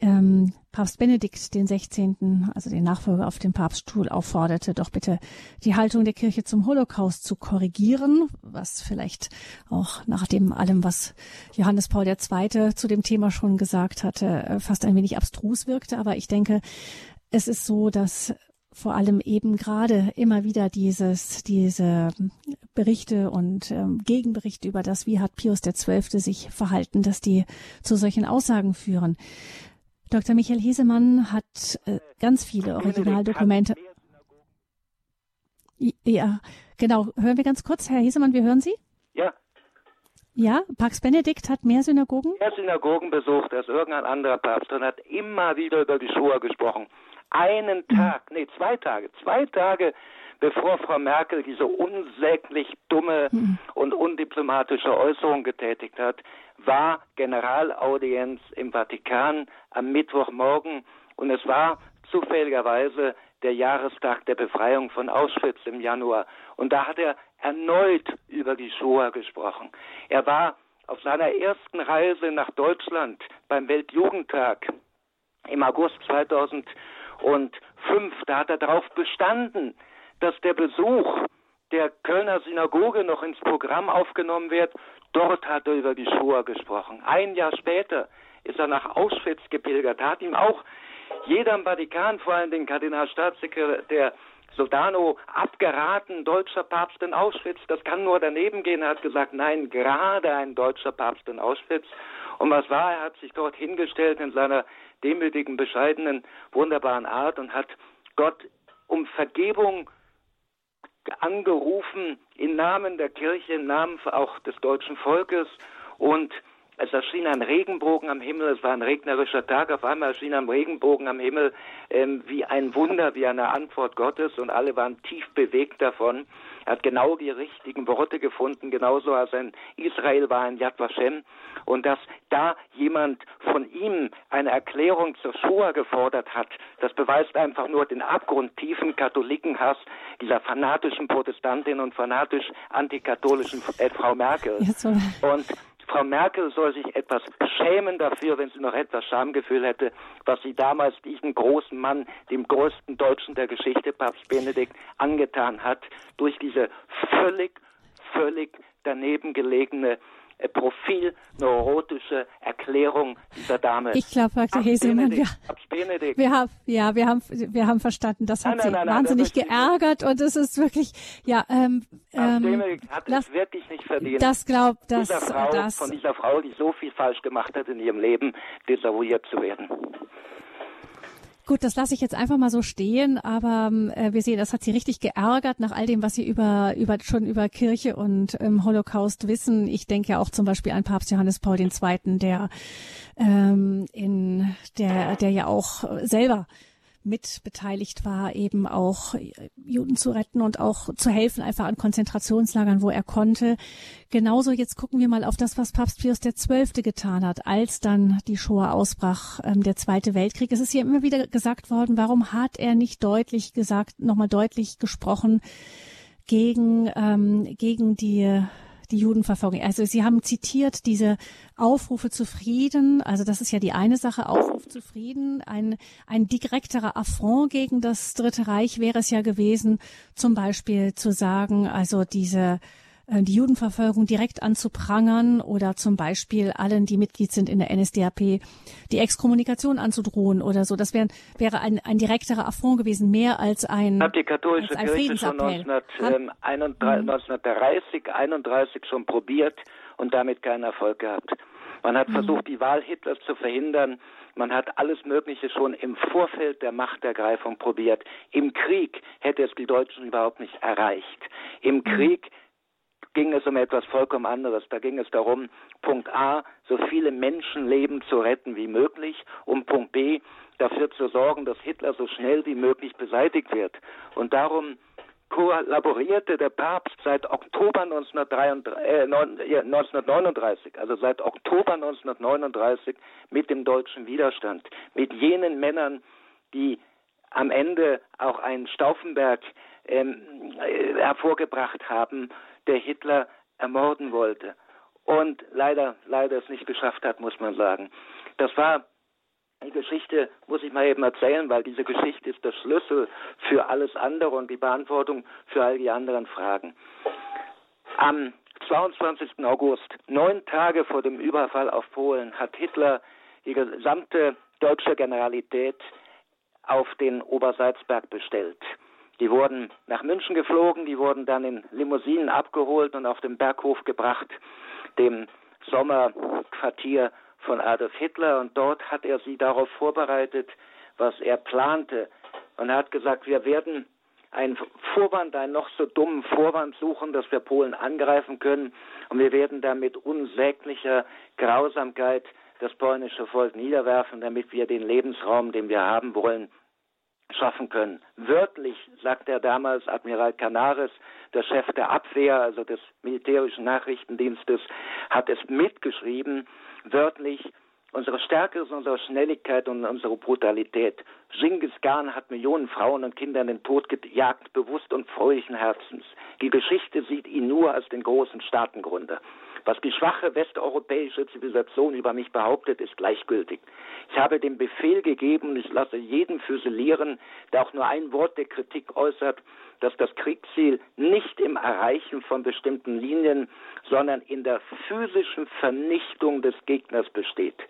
ähm, Papst Benedikt den 16., also den Nachfolger auf dem Papststuhl, aufforderte, doch bitte die Haltung der Kirche zum Holocaust zu korrigieren, was vielleicht auch nach dem allem, was Johannes Paul II. zu dem Thema schon gesagt hatte, äh, fast ein wenig abstrus wirkte. Aber ich denke, es ist so, dass vor allem eben gerade immer wieder dieses, diese Berichte und ähm, Gegenberichte über das, wie hat Pius XII. sich verhalten, dass die zu solchen Aussagen führen. Dr. Michael Hesemann hat äh, ganz viele Originaldokumente. Ja, genau. Hören wir ganz kurz. Herr Hesemann, wir hören Sie? Ja. Ja, Pax Benedikt hat mehr Synagogen? Mehr Synagogen besucht als irgendein anderer Papst und hat immer wieder über die Shoah gesprochen einen. Tag, nee, zwei Tage, zwei Tage bevor Frau Merkel diese unsäglich dumme mhm. und undiplomatische Äußerung getätigt hat, war Generalaudienz im Vatikan am Mittwochmorgen und es war zufälligerweise der Jahrestag der Befreiung von Auschwitz im Januar. Und da hat er erneut über die Shoah gesprochen. Er war auf seiner ersten Reise nach Deutschland beim Weltjugendtag im August 2000 und fünf, da hat er darauf bestanden, dass der Besuch der Kölner Synagoge noch ins Programm aufgenommen wird. Dort hat er über die Shoah gesprochen. Ein Jahr später ist er nach Auschwitz gepilgert, hat ihm auch jeder im Vatikan, vor allem den Kardinalstaatssekretär Sodano, abgeraten, deutscher Papst in Auschwitz, das kann nur daneben gehen. Er hat gesagt, nein, gerade ein deutscher Papst in Auschwitz. Und was war? Er hat sich dort hingestellt in seiner demütigen, bescheidenen, wunderbaren Art und hat Gott um Vergebung angerufen im Namen der Kirche, im Namen auch des deutschen Volkes und es erschien ein Regenbogen am Himmel, es war ein regnerischer Tag, auf einmal erschien ein Regenbogen am Himmel ähm, wie ein Wunder, wie eine Antwort Gottes und alle waren tief bewegt davon. Er hat genau die richtigen Worte gefunden, genauso als in Israel war in Yad Vashem. Und dass da jemand von ihm eine Erklärung zur Shoah gefordert hat, das beweist einfach nur den abgrundtiefen Katholikenhass dieser fanatischen Protestantin und fanatisch antikatholischen äh, Frau Merkel. Und Frau Merkel soll sich etwas schämen dafür, wenn sie noch etwas Schamgefühl hätte, was sie damals diesem großen Mann, dem größten Deutschen der Geschichte, Papst Benedikt, angetan hat, durch diese völlig, völlig daneben gelegene äh, profilneurotische Erklärung dieser Dame. Ich glaube, Dr. Hesemann, wir, wir, haben, ja, wir haben, wir haben verstanden. Das hat nein, Sie nein, nein, wahnsinnig geärgert und es ist wirklich, ja, ähm, ähm, hat es wirklich nicht verdient. Das glaubt, das, Frau, das, von dieser Frau, die so viel falsch gemacht hat in ihrem Leben, desavouiert zu werden. Gut, das lasse ich jetzt einfach mal so stehen, aber äh, wir sehen, das hat sie richtig geärgert nach all dem, was sie über, über schon über Kirche und ähm, Holocaust wissen. Ich denke ja auch zum Beispiel an Papst Johannes Paul II., der ähm, in der, der ja auch selber mit beteiligt war, eben auch Juden zu retten und auch zu helfen, einfach an Konzentrationslagern, wo er konnte. Genauso jetzt gucken wir mal auf das, was Papst Pius XII. getan hat, als dann die Shoah ausbrach, ähm, der Zweite Weltkrieg. Es ist hier immer wieder gesagt worden, warum hat er nicht deutlich gesagt, nochmal deutlich gesprochen gegen, ähm, gegen die die Judenverfolgung. Also Sie haben zitiert diese Aufrufe zu Frieden. Also das ist ja die eine Sache, Aufruf zu Frieden. Ein, ein direkterer Affront gegen das Dritte Reich wäre es ja gewesen, zum Beispiel zu sagen, also diese die Judenverfolgung direkt anzuprangern oder zum Beispiel allen, die Mitglied sind in der NSDAP, die Exkommunikation anzudrohen oder so. Das wär, wäre ein, ein direkterer Affront gewesen, mehr als ein Hat die katholische als Kirche schon 1931, 31 schon probiert und damit keinen Erfolg gehabt. Man hat mhm. versucht, die Wahl Hitlers zu verhindern. Man hat alles Mögliche schon im Vorfeld der Machtergreifung probiert. Im Krieg hätte es die Deutschen überhaupt nicht erreicht. Im mhm. Krieg ging es um etwas vollkommen anderes. Da ging es darum, Punkt A, so viele Menschenleben zu retten wie möglich, um Punkt B, dafür zu sorgen, dass Hitler so schnell wie möglich beseitigt wird. Und darum kollaborierte der Papst seit Oktober 1933, äh, 1939, also seit Oktober 1939 mit dem deutschen Widerstand, mit jenen Männern, die am Ende auch einen Stauffenberg ähm, äh, hervorgebracht haben, der Hitler ermorden wollte und leider, leider es nicht geschafft hat, muss man sagen. Das war die Geschichte, muss ich mal eben erzählen, weil diese Geschichte ist der Schlüssel für alles andere und die Beantwortung für all die anderen Fragen. Am 22. August, neun Tage vor dem Überfall auf Polen, hat Hitler die gesamte deutsche Generalität auf den Obersalzberg bestellt. Die wurden nach München geflogen, die wurden dann in Limousinen abgeholt und auf den Berghof gebracht, dem Sommerquartier von Adolf Hitler. Und dort hat er sie darauf vorbereitet, was er plante. Und er hat gesagt, wir werden einen Vorwand, einen noch so dummen Vorwand suchen, dass wir Polen angreifen können. Und wir werden dann mit unsäglicher Grausamkeit das polnische Volk niederwerfen, damit wir den Lebensraum, den wir haben wollen, schaffen können. Wörtlich sagt er damals Admiral Canaris, der Chef der Abwehr, also des militärischen Nachrichtendienstes, hat es mitgeschrieben, wörtlich, unsere Stärke ist unsere Schnelligkeit und unsere Brutalität. Genghis Khan hat Millionen Frauen und Kinder in den Tod gejagt, bewusst und fröhlichen Herzens. Die Geschichte sieht ihn nur als den großen Staatengründer. Was die schwache westeuropäische Zivilisation über mich behauptet, ist gleichgültig. Ich habe den Befehl gegeben ich lasse jeden füsilieren, der auch nur ein Wort der Kritik äußert, dass das Kriegsziel nicht im Erreichen von bestimmten Linien, sondern in der physischen Vernichtung des Gegners besteht.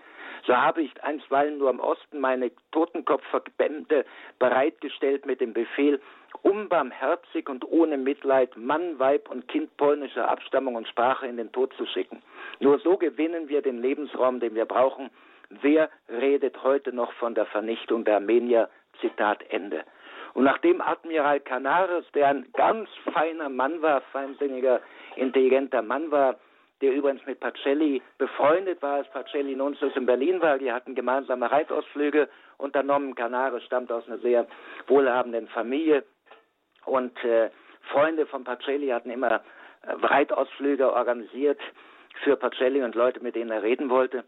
So habe ich einstweilen nur im Osten meine Totenkopfverbände bereitgestellt mit dem Befehl, unbarmherzig und ohne Mitleid Mann, Weib und Kind polnischer Abstammung und Sprache in den Tod zu schicken. Nur so gewinnen wir den Lebensraum, den wir brauchen. Wer redet heute noch von der Vernichtung der Armenier? Zitat Ende. Und nachdem Admiral Canaris, der ein ganz feiner Mann war, feinsinniger, intelligenter Mann war, der übrigens mit Pacelli befreundet war, als Pacelli Nunzius in Berlin war. Die hatten gemeinsame Reitausflüge unternommen. Canaris stammt aus einer sehr wohlhabenden Familie. Und äh, Freunde von Pacelli hatten immer äh, Reitausflüge organisiert für Pacelli und Leute, mit denen er reden wollte.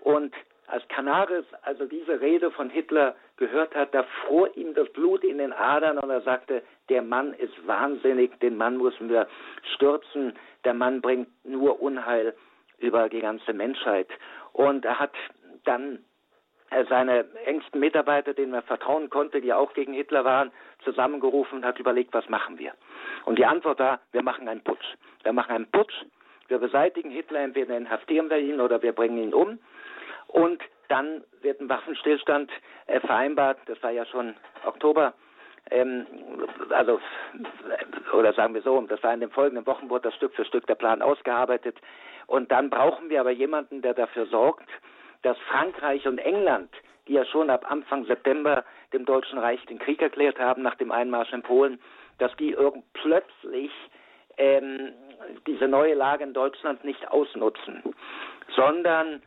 Und als Canaris also diese Rede von Hitler gehört hat, da fror ihm das Blut in den Adern und er sagte, der Mann ist wahnsinnig, den Mann müssen wir stürzen, der Mann bringt nur Unheil über die ganze Menschheit. Und er hat dann äh, seine engsten Mitarbeiter, denen er vertrauen konnte, die auch gegen Hitler waren, zusammengerufen und hat überlegt, was machen wir. Und die Antwort war, wir machen einen Putsch. Wir machen einen Putsch, Wir beseitigen Hitler, entweder inhaftieren wir ihn oder wir bringen ihn um. Und dann wird ein Waffenstillstand äh, vereinbart. Das war ja schon Oktober. Ähm, also, oder sagen wir so, das war in den folgenden Wochen, wurde das Stück für Stück der Plan ausgearbeitet. Und dann brauchen wir aber jemanden, der dafür sorgt, dass Frankreich und England, die ja schon ab Anfang September dem Deutschen Reich den Krieg erklärt haben nach dem Einmarsch in Polen, dass die irgend plötzlich ähm, diese neue Lage in Deutschland nicht ausnutzen, sondern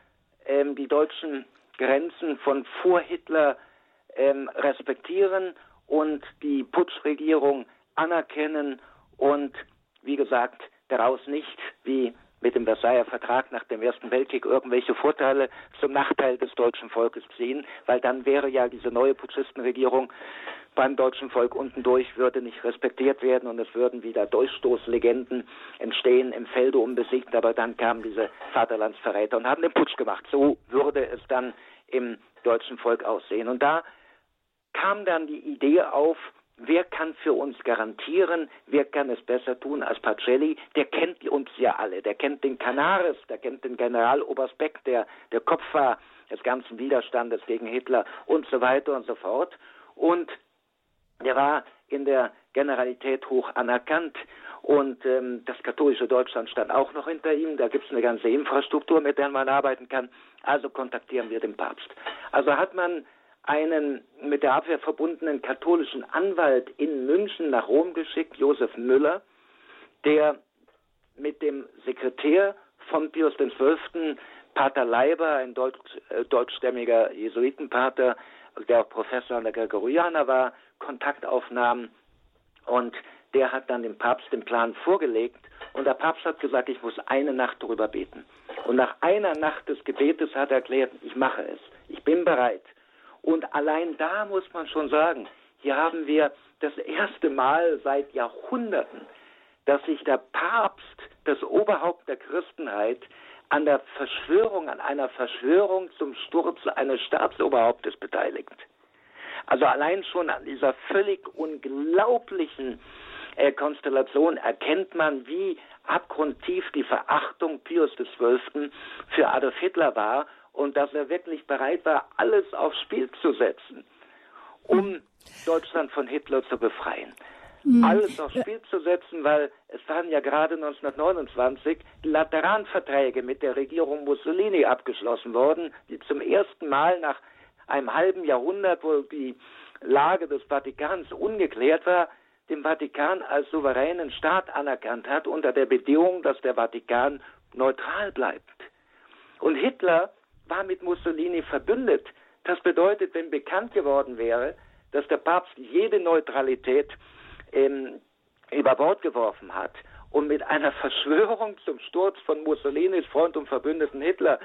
ähm, die deutschen Grenzen von vor Hitler ähm, respektieren und die Putschregierung anerkennen und wie gesagt daraus nicht wie mit dem Versailler Vertrag nach dem Ersten Weltkrieg irgendwelche Vorteile zum Nachteil des deutschen Volkes ziehen, weil dann wäre ja diese neue Putschistenregierung beim deutschen Volk unten durch würde nicht respektiert werden und es würden wieder Durchstoßlegenden entstehen, im Felde unbesiegt, aber dann kamen diese Vaterlandsverräter und haben den Putsch gemacht. So würde es dann im deutschen Volk aussehen. Und da kam dann die Idee auf, wer kann für uns garantieren, wer kann es besser tun als Pacelli? Der kennt uns ja alle, der kennt den Canaris, der kennt den Generaloberst Beck, der der Kopf war des ganzen Widerstandes gegen Hitler und so weiter und so fort. Und der war in der Generalität hoch anerkannt und ähm, das katholische Deutschland stand auch noch hinter ihm. Da gibt es eine ganze Infrastruktur, mit der man arbeiten kann. Also kontaktieren wir den Papst. Also hat man einen mit der Abwehr verbundenen katholischen Anwalt in München nach Rom geschickt, Josef Müller, der mit dem Sekretär von Pius XII., Pater Leiber, ein deutsch, äh, deutschstämmiger Jesuitenpater, der auch Professor an der Gregorianer war, Kontakt aufnahm und der hat dann dem Papst den Plan vorgelegt und der Papst hat gesagt, ich muss eine Nacht darüber beten. Und nach einer Nacht des Gebetes hat er erklärt, ich mache es, ich bin bereit. Und allein da muss man schon sagen, hier haben wir das erste Mal seit Jahrhunderten, dass sich der Papst, das Oberhaupt der Christenheit, an der Verschwörung, an einer Verschwörung zum Sturz eines Staatsoberhauptes beteiligt. Also allein schon an dieser völlig unglaublichen äh, Konstellation erkennt man, wie abgrundtief die Verachtung Pius XII. für Adolf Hitler war und dass er wirklich bereit war, alles aufs Spiel zu setzen, um Deutschland von Hitler zu befreien. Mhm. Alles aufs Spiel zu setzen, weil es waren ja gerade 1929 die Lateranverträge mit der Regierung Mussolini abgeschlossen worden, die zum ersten Mal nach einem halben Jahrhundert, wo die Lage des Vatikans ungeklärt war, dem Vatikan als souveränen Staat anerkannt hat, unter der Bedingung, dass der Vatikan neutral bleibt. Und Hitler war mit Mussolini verbündet. Das bedeutet, wenn bekannt geworden wäre, dass der Papst jede Neutralität ähm, über Bord geworfen hat und mit einer Verschwörung zum Sturz von Mussolinis Freund und Verbündeten Hitler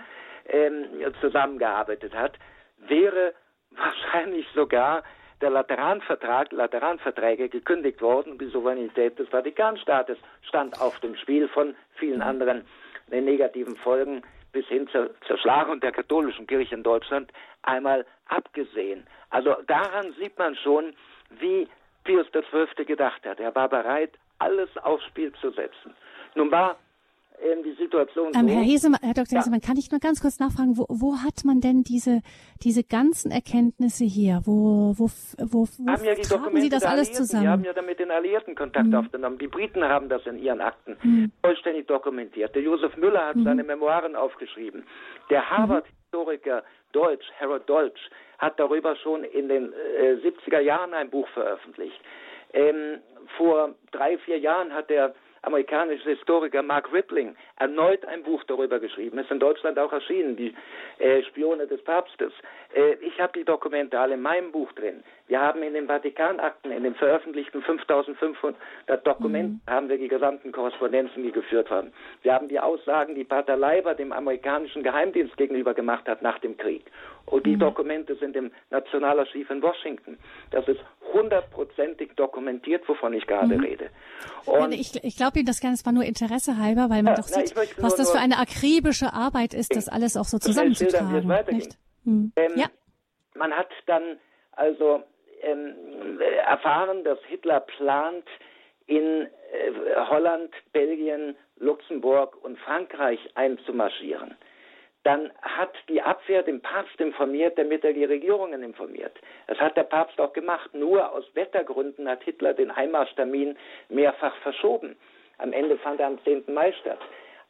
ähm, zusammengearbeitet hat, wäre wahrscheinlich sogar der Lateranvertrag, Lateranverträge gekündigt worden die Souveränität des Vatikanstaates stand auf dem Spiel von vielen anderen negativen Folgen bis hin zur Zerschlagung der katholischen Kirche in Deutschland einmal abgesehen. Also daran sieht man schon, wie Pius XII. gedacht hat. Er war bereit, alles aufs Spiel zu setzen. Nun war ähm, die Situation ähm, so. Herr, Hesemann, Herr Dr. Ja. Hesemann, kann ich nur ganz kurz nachfragen, wo, wo hat man denn diese, diese ganzen Erkenntnisse her? Wo, wo, wo, wo haben ja die tragen Sie das alles zusammen? Sie haben ja damit den Alliierten Kontakt mhm. aufgenommen. Die Briten haben das in ihren Akten mhm. vollständig dokumentiert. Der Josef Müller hat mhm. seine Memoiren aufgeschrieben. Der mhm. Harvard-Historiker Deutsch, Harold Deutsch, hat darüber schon in den äh, 70er Jahren ein Buch veröffentlicht. Ähm, vor drei, vier Jahren hat der amerikanische Historiker Mark Rippling erneut ein Buch darüber geschrieben. Ist in Deutschland auch erschienen, die äh, Spione des Papstes. Äh, ich habe die Dokumente alle in meinem Buch drin. Wir haben in den Vatikanakten, in den veröffentlichten 5500 Dokumenten, mhm. haben wir die gesamten Korrespondenzen, die geführt haben. Wir haben die Aussagen, die Pater Leiber dem amerikanischen Geheimdienst gegenüber gemacht hat nach dem Krieg. Und die mhm. Dokumente sind im Nationalarchiv in Washington. Das ist hundertprozentig dokumentiert, wovon ich gerade mhm. rede. Und ich, ich glaube Ihnen das gerne, es war nur Interesse halber, weil man ja, doch sieht, na, was das für eine akribische Arbeit ist, das alles auch so zusammenzutragen. Hm. Ähm, ja. Man hat dann also ähm, erfahren, dass Hitler plant, in äh, Holland, Belgien, Luxemburg und Frankreich einzumarschieren, dann hat die Abwehr den Papst informiert, damit er die Regierungen informiert. Das hat der Papst auch gemacht. Nur aus Wettergründen hat Hitler den Einmarschtermin mehrfach verschoben. Am Ende fand er am 10. Mai statt.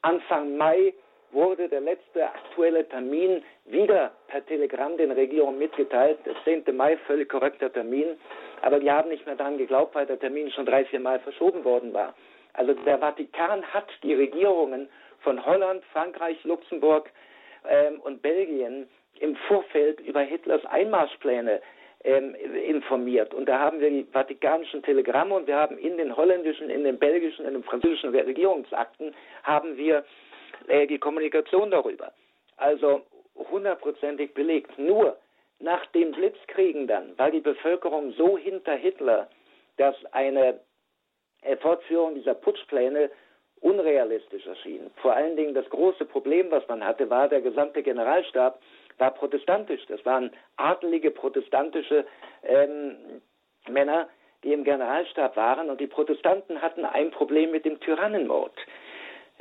Anfang Mai wurde der letzte aktuelle Termin wieder per Telegramm den Regierungen mitgeteilt. Der 10. Mai, völlig korrekter Termin. Aber die haben nicht mehr daran geglaubt, weil der Termin schon drei, vier Mal verschoben worden war. Also der Vatikan hat die Regierungen von Holland, Frankreich, Luxemburg ähm, und Belgien im Vorfeld über Hitlers Einmarschpläne ähm, informiert. Und da haben wir die vatikanischen Telegramme und wir haben in den holländischen, in den belgischen, in den französischen Regierungsakten haben wir äh, die Kommunikation darüber. Also hundertprozentig belegt. Nur nach den Blitzkriegen dann war die Bevölkerung so hinter Hitler, dass eine Fortführung dieser Putschpläne unrealistisch erschien. Vor allen Dingen das große Problem, was man hatte, war, der gesamte Generalstab war protestantisch. Das waren adelige protestantische ähm, Männer, die im Generalstab waren. Und die Protestanten hatten ein Problem mit dem Tyrannenmord.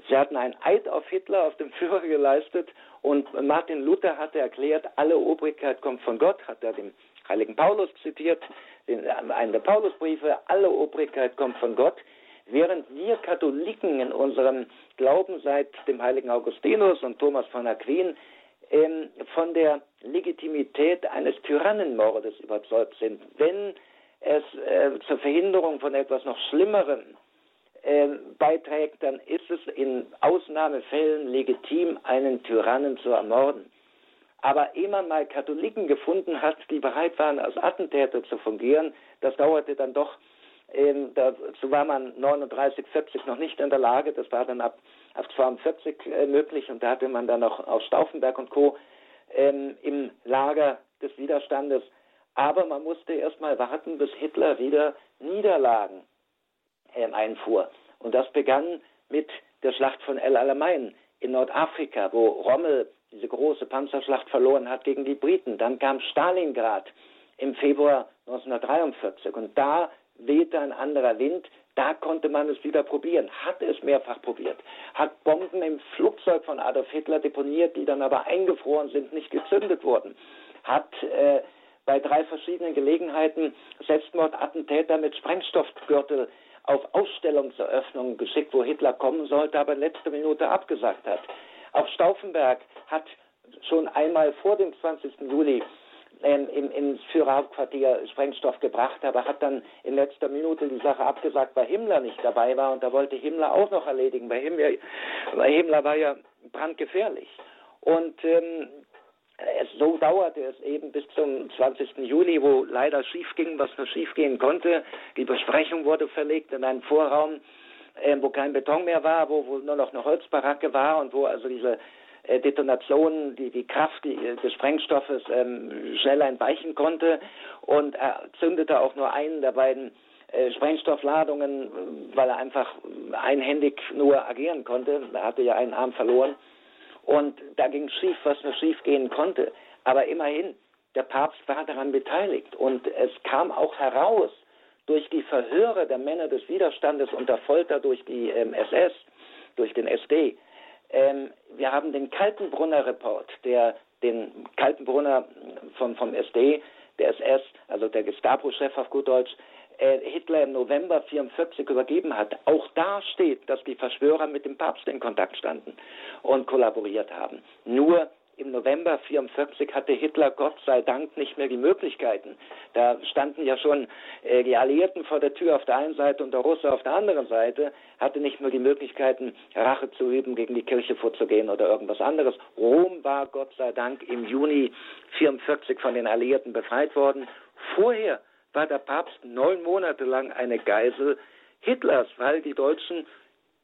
Sie hatten einen Eid auf Hitler, auf den Führer geleistet und Martin Luther hatte erklärt, alle Obrigkeit kommt von Gott, hat er dem heiligen Paulus zitiert, in einem der Paulusbriefe, alle Obrigkeit kommt von Gott, während wir Katholiken in unserem Glauben seit dem heiligen Augustinus und Thomas von Aquin ähm, von der Legitimität eines Tyrannenmordes überzeugt sind. Wenn es äh, zur Verhinderung von etwas noch Schlimmerem äh, beiträgt, dann ist es in Ausnahmefällen legitim, einen Tyrannen zu ermorden. Aber ehe man mal Katholiken gefunden hat, die bereit waren, als Attentäter zu fungieren, das dauerte dann doch, ähm, dazu war man 39, 40 noch nicht in der Lage, das war dann ab, ab 42 äh, möglich und da hatte man dann auch aus Stauffenberg und Co. Ähm, im Lager des Widerstandes. Aber man musste erst mal warten, bis Hitler wieder Niederlagen ähm, einfuhr. Und das begann mit der Schlacht von El Alamein in Nordafrika, wo Rommel diese große Panzerschlacht verloren hat gegen die Briten. Dann kam Stalingrad im Februar 1943 und da wehte ein anderer Wind. Da konnte man es wieder probieren, hat es mehrfach probiert, hat Bomben im Flugzeug von Adolf Hitler deponiert, die dann aber eingefroren sind, nicht gezündet wurden, hat äh, bei drei verschiedenen Gelegenheiten Selbstmordattentäter mit Sprengstoffgürtel auf Ausstellungseröffnungen geschickt, wo Hitler kommen sollte, aber in letzter Minute abgesagt hat. Auch Stauffenberg hat schon einmal vor dem 20. Juli ähm, im, ins Führerhauptquartier Sprengstoff gebracht, aber hat dann in letzter Minute die Sache abgesagt, weil Himmler nicht dabei war und da wollte Himmler auch noch erledigen. Bei Himmler, weil Himmler war ja brandgefährlich. Und ähm, es, so dauerte es eben bis zum 20. Juli, wo leider schief ging, was nur schief gehen konnte. Die Besprechung wurde verlegt in einen Vorraum, äh, wo kein Beton mehr war, wo, wo nur noch eine Holzbaracke war und wo also diese äh, Detonationen, die, die Kraft die, des Sprengstoffes ähm, schneller entweichen konnte und er zündete auch nur einen der beiden äh, Sprengstoffladungen, weil er einfach einhändig nur agieren konnte. Er hatte ja einen Arm verloren. Und da ging schief, was nur schief gehen konnte. Aber immerhin, der Papst war daran beteiligt. Und es kam auch heraus, durch die Verhöre der Männer des Widerstandes unter Folter durch die ähm, SS, durch den SD. Ähm, wir haben den Kaltenbrunner Report, der den Kaltenbrunner vom, vom SD, der SS, also der Gestapo-Chef auf gut Deutsch, äh, Hitler im November 1944 übergeben hat. Auch da steht, dass die Verschwörer mit dem Papst in Kontakt standen und kollaboriert haben. Nur im November 1944 hatte Hitler Gott sei Dank nicht mehr die Möglichkeiten. Da standen ja schon äh, die Alliierten vor der Tür auf der einen Seite und der Russe auf der anderen Seite, hatte nicht mehr die Möglichkeiten, Rache zu üben, gegen die Kirche vorzugehen oder irgendwas anderes. Rom war Gott sei Dank im Juni 1944 von den Alliierten befreit worden. Vorher war der Papst neun Monate lang eine Geisel Hitlers, weil die Deutschen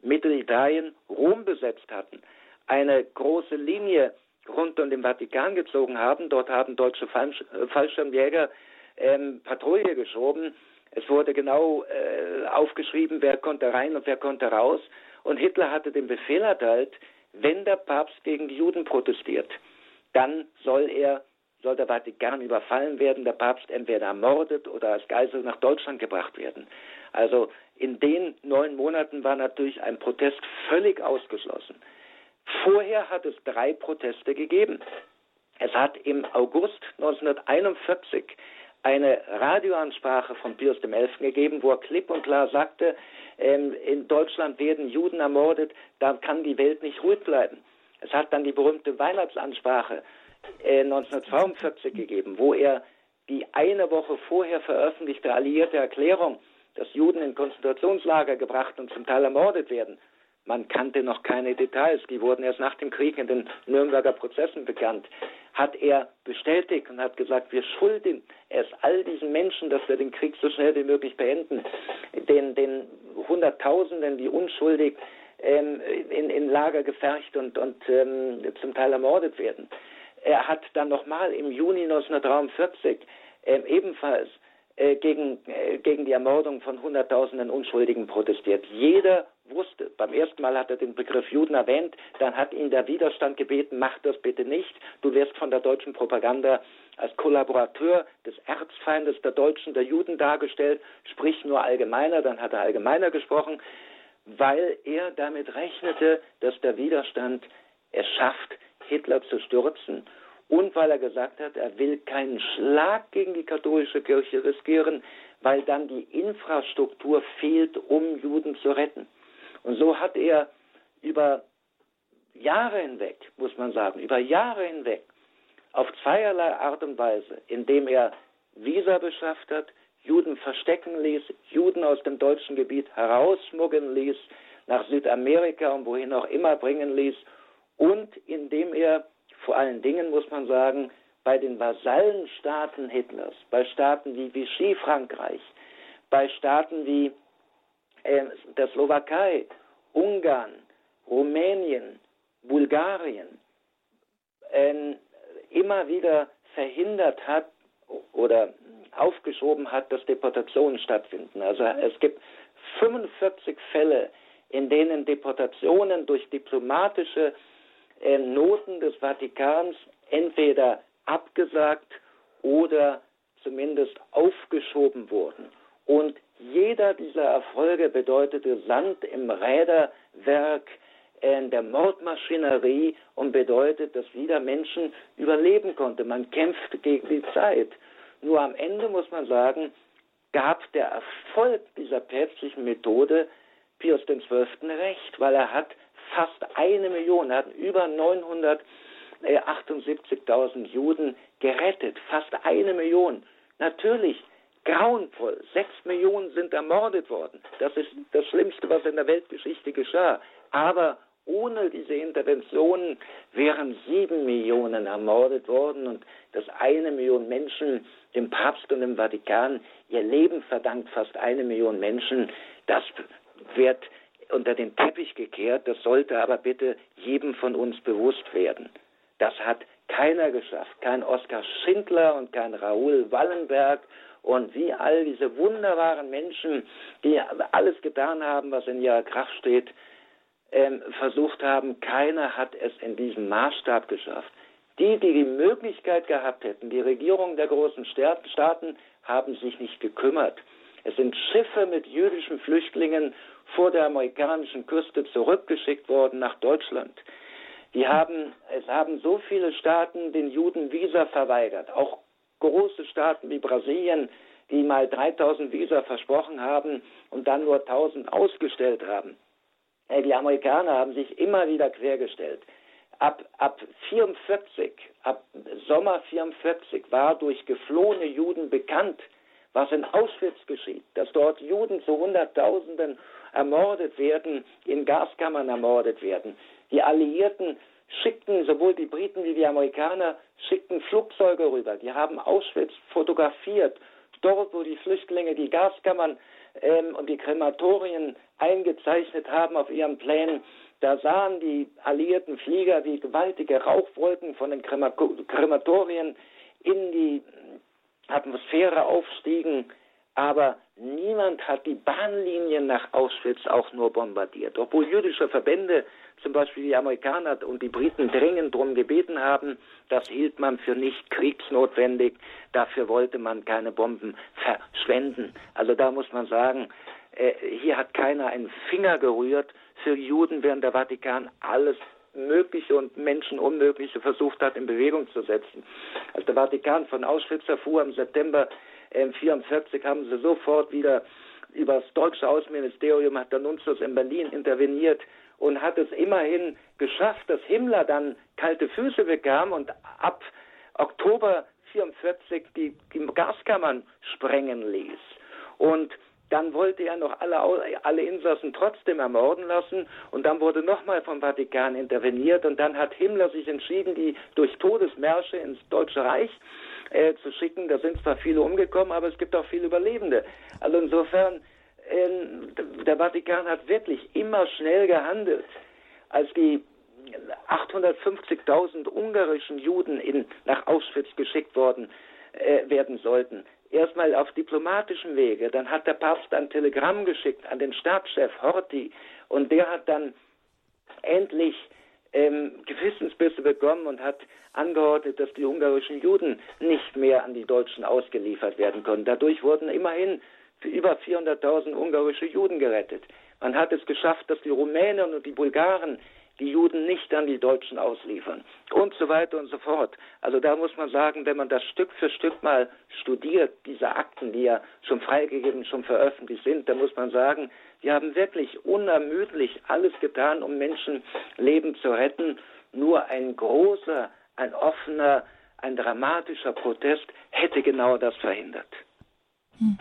Mittelitalien Rom besetzt hatten. Eine große Linie rund um den Vatikan gezogen haben. Dort haben deutsche äh, Fallschirmjäger ähm, Patrouille geschoben. Es wurde genau äh, aufgeschrieben, wer konnte rein und wer konnte raus. Und Hitler hatte den Befehl erteilt, wenn der Papst gegen die Juden protestiert, dann soll er soll der Vatikan überfallen werden, der Papst entweder ermordet oder als Geisel nach Deutschland gebracht werden. Also in den neun Monaten war natürlich ein Protest völlig ausgeschlossen. Vorher hat es drei Proteste gegeben. Es hat im August 1941 eine Radioansprache von Pius XI. gegeben, wo er klipp und klar sagte, ähm, in Deutschland werden Juden ermordet, da kann die Welt nicht ruhig bleiben. Es hat dann die berühmte Weihnachtsansprache äh, 1942 gegeben, wo er die eine Woche vorher veröffentlichte alliierte Erklärung, dass Juden in Konzentrationslager gebracht und zum Teil ermordet werden, man kannte noch keine Details, die wurden erst nach dem Krieg in den Nürnberger Prozessen bekannt. Hat er bestätigt und hat gesagt, wir schulden es all diesen Menschen, dass wir den Krieg so schnell wie möglich beenden. Den, den Hunderttausenden, die unschuldig ähm, in, in Lager gefercht und, und ähm, zum Teil ermordet werden. Er hat dann nochmal im Juni 1943 äh, ebenfalls gegen, äh, gegen die Ermordung von Hunderttausenden Unschuldigen protestiert. Jeder wusste. Beim ersten Mal hat er den Begriff Juden erwähnt, dann hat ihn der Widerstand gebeten, mach das bitte nicht. Du wirst von der deutschen Propaganda als Kollaborateur des Erzfeindes der Deutschen, der Juden dargestellt, sprich nur allgemeiner, dann hat er allgemeiner gesprochen, weil er damit rechnete, dass der Widerstand es schafft, Hitler zu stürzen und weil er gesagt hat, er will keinen Schlag gegen die katholische Kirche riskieren, weil dann die Infrastruktur fehlt, um Juden zu retten. Und so hat er über Jahre hinweg, muss man sagen, über Jahre hinweg, auf zweierlei Art und Weise, indem er Visa beschafft hat, Juden verstecken ließ, Juden aus dem deutschen Gebiet herausmuggeln ließ, nach Südamerika und wohin auch immer bringen ließ. Und indem er vor allen Dingen, muss man sagen, bei den Vasallenstaaten Hitlers, bei Staaten wie Vichy Frankreich, bei Staaten wie äh, der Slowakei, Ungarn, Rumänien, Bulgarien äh, immer wieder verhindert hat oder aufgeschoben hat, dass Deportationen stattfinden. Also es gibt 45 Fälle, in denen Deportationen durch diplomatische äh, Noten des Vatikans entweder abgesagt oder zumindest aufgeschoben wurden. Und jeder dieser Erfolge bedeutete Sand im Räderwerk der Mordmaschinerie und bedeutet, dass wieder Menschen überleben konnten. Man kämpfte gegen die Zeit. Nur am Ende muss man sagen, gab der Erfolg dieser päpstlichen Methode Pius XII. recht, weil er hat fast eine Million, er hat über 978.000 Juden gerettet, fast eine Million. Natürlich grauenvoll. Sechs Millionen sind ermordet worden. Das ist das Schlimmste, was in der Weltgeschichte geschah. Aber ohne diese Interventionen wären sieben Millionen ermordet worden und dass eine Million Menschen dem Papst und dem Vatikan ihr Leben verdankt, fast eine Million Menschen, das wird unter den Teppich gekehrt. Das sollte aber bitte jedem von uns bewusst werden. Das hat keiner geschafft. Kein Oskar Schindler und kein Raoul Wallenberg und wie all diese wunderbaren Menschen, die alles getan haben, was in ihrer Kraft steht, ähm, versucht haben, keiner hat es in diesem Maßstab geschafft. Die, die die Möglichkeit gehabt hätten, die Regierungen der großen Staaten, haben sich nicht gekümmert. Es sind Schiffe mit jüdischen Flüchtlingen vor der amerikanischen Küste zurückgeschickt worden nach Deutschland. Die haben, es haben so viele Staaten den Juden Visa verweigert, auch große Staaten wie Brasilien, die mal 3000 Visa versprochen haben und dann nur 1000 ausgestellt haben. Die Amerikaner haben sich immer wieder quergestellt. Ab, ab 44, ab Sommer 44 war durch geflohene Juden bekannt, was in Auschwitz geschieht, dass dort Juden zu Hunderttausenden ermordet werden, in Gaskammern ermordet werden. Die Alliierten schickten, sowohl die Briten wie die Amerikaner, schickten Flugzeuge rüber. Die haben Auschwitz fotografiert. Dort, wo die Flüchtlinge die Gaskammern ähm, und die Krematorien eingezeichnet haben auf ihren Plänen, da sahen die alliierten Flieger, wie gewaltige Rauchwolken von den Krematorien in die Atmosphäre aufstiegen. Aber niemand hat die Bahnlinien nach Auschwitz auch nur bombardiert. Obwohl jüdische Verbände, zum Beispiel die Amerikaner und die Briten, dringend darum gebeten haben, das hielt man für nicht kriegsnotwendig. Dafür wollte man keine Bomben verschwenden. Also da muss man sagen, äh, hier hat keiner einen Finger gerührt. Für Juden, während der Vatikan alles Mögliche und Menschenunmögliche versucht hat, in Bewegung zu setzen. Als der Vatikan von Auschwitz erfuhr im September 1944, haben sie sofort wieder über das deutsche Außenministerium, hat der Nunzius in Berlin interveniert und hat es immerhin geschafft, dass Himmler dann kalte Füße bekam und ab Oktober 1944 die, die Gaskammern sprengen ließ. Und dann wollte er noch alle, alle Insassen trotzdem ermorden lassen und dann wurde nochmal vom Vatikan interveniert und dann hat Himmler sich entschieden, die durch Todesmärsche ins Deutsche Reich äh, zu schicken. Da sind zwar viele umgekommen, aber es gibt auch viele Überlebende. Also insofern, äh, der Vatikan hat wirklich immer schnell gehandelt. Als die 850.000 ungarischen Juden in, nach Auschwitz geschickt worden äh, werden sollten, erstmal auf diplomatischem Wege. Dann hat der Papst ein Telegramm geschickt an den Stabschef Horthy und der hat dann endlich ähm, Gewissensbisse bekommen und hat angeordnet, dass die ungarischen Juden nicht mehr an die Deutschen ausgeliefert werden können. Dadurch wurden immerhin über 400.000 ungarische Juden gerettet. Man hat es geschafft, dass die Rumänen und die Bulgaren die Juden nicht an die Deutschen ausliefern und so weiter und so fort. Also da muss man sagen, wenn man das Stück für Stück mal studiert, diese Akten, die ja schon freigegeben, schon veröffentlicht sind, dann muss man sagen, die haben wirklich unermüdlich alles getan, um Menschenleben zu retten. Nur ein großer, ein offener, ein dramatischer Protest hätte genau das verhindert. Hm.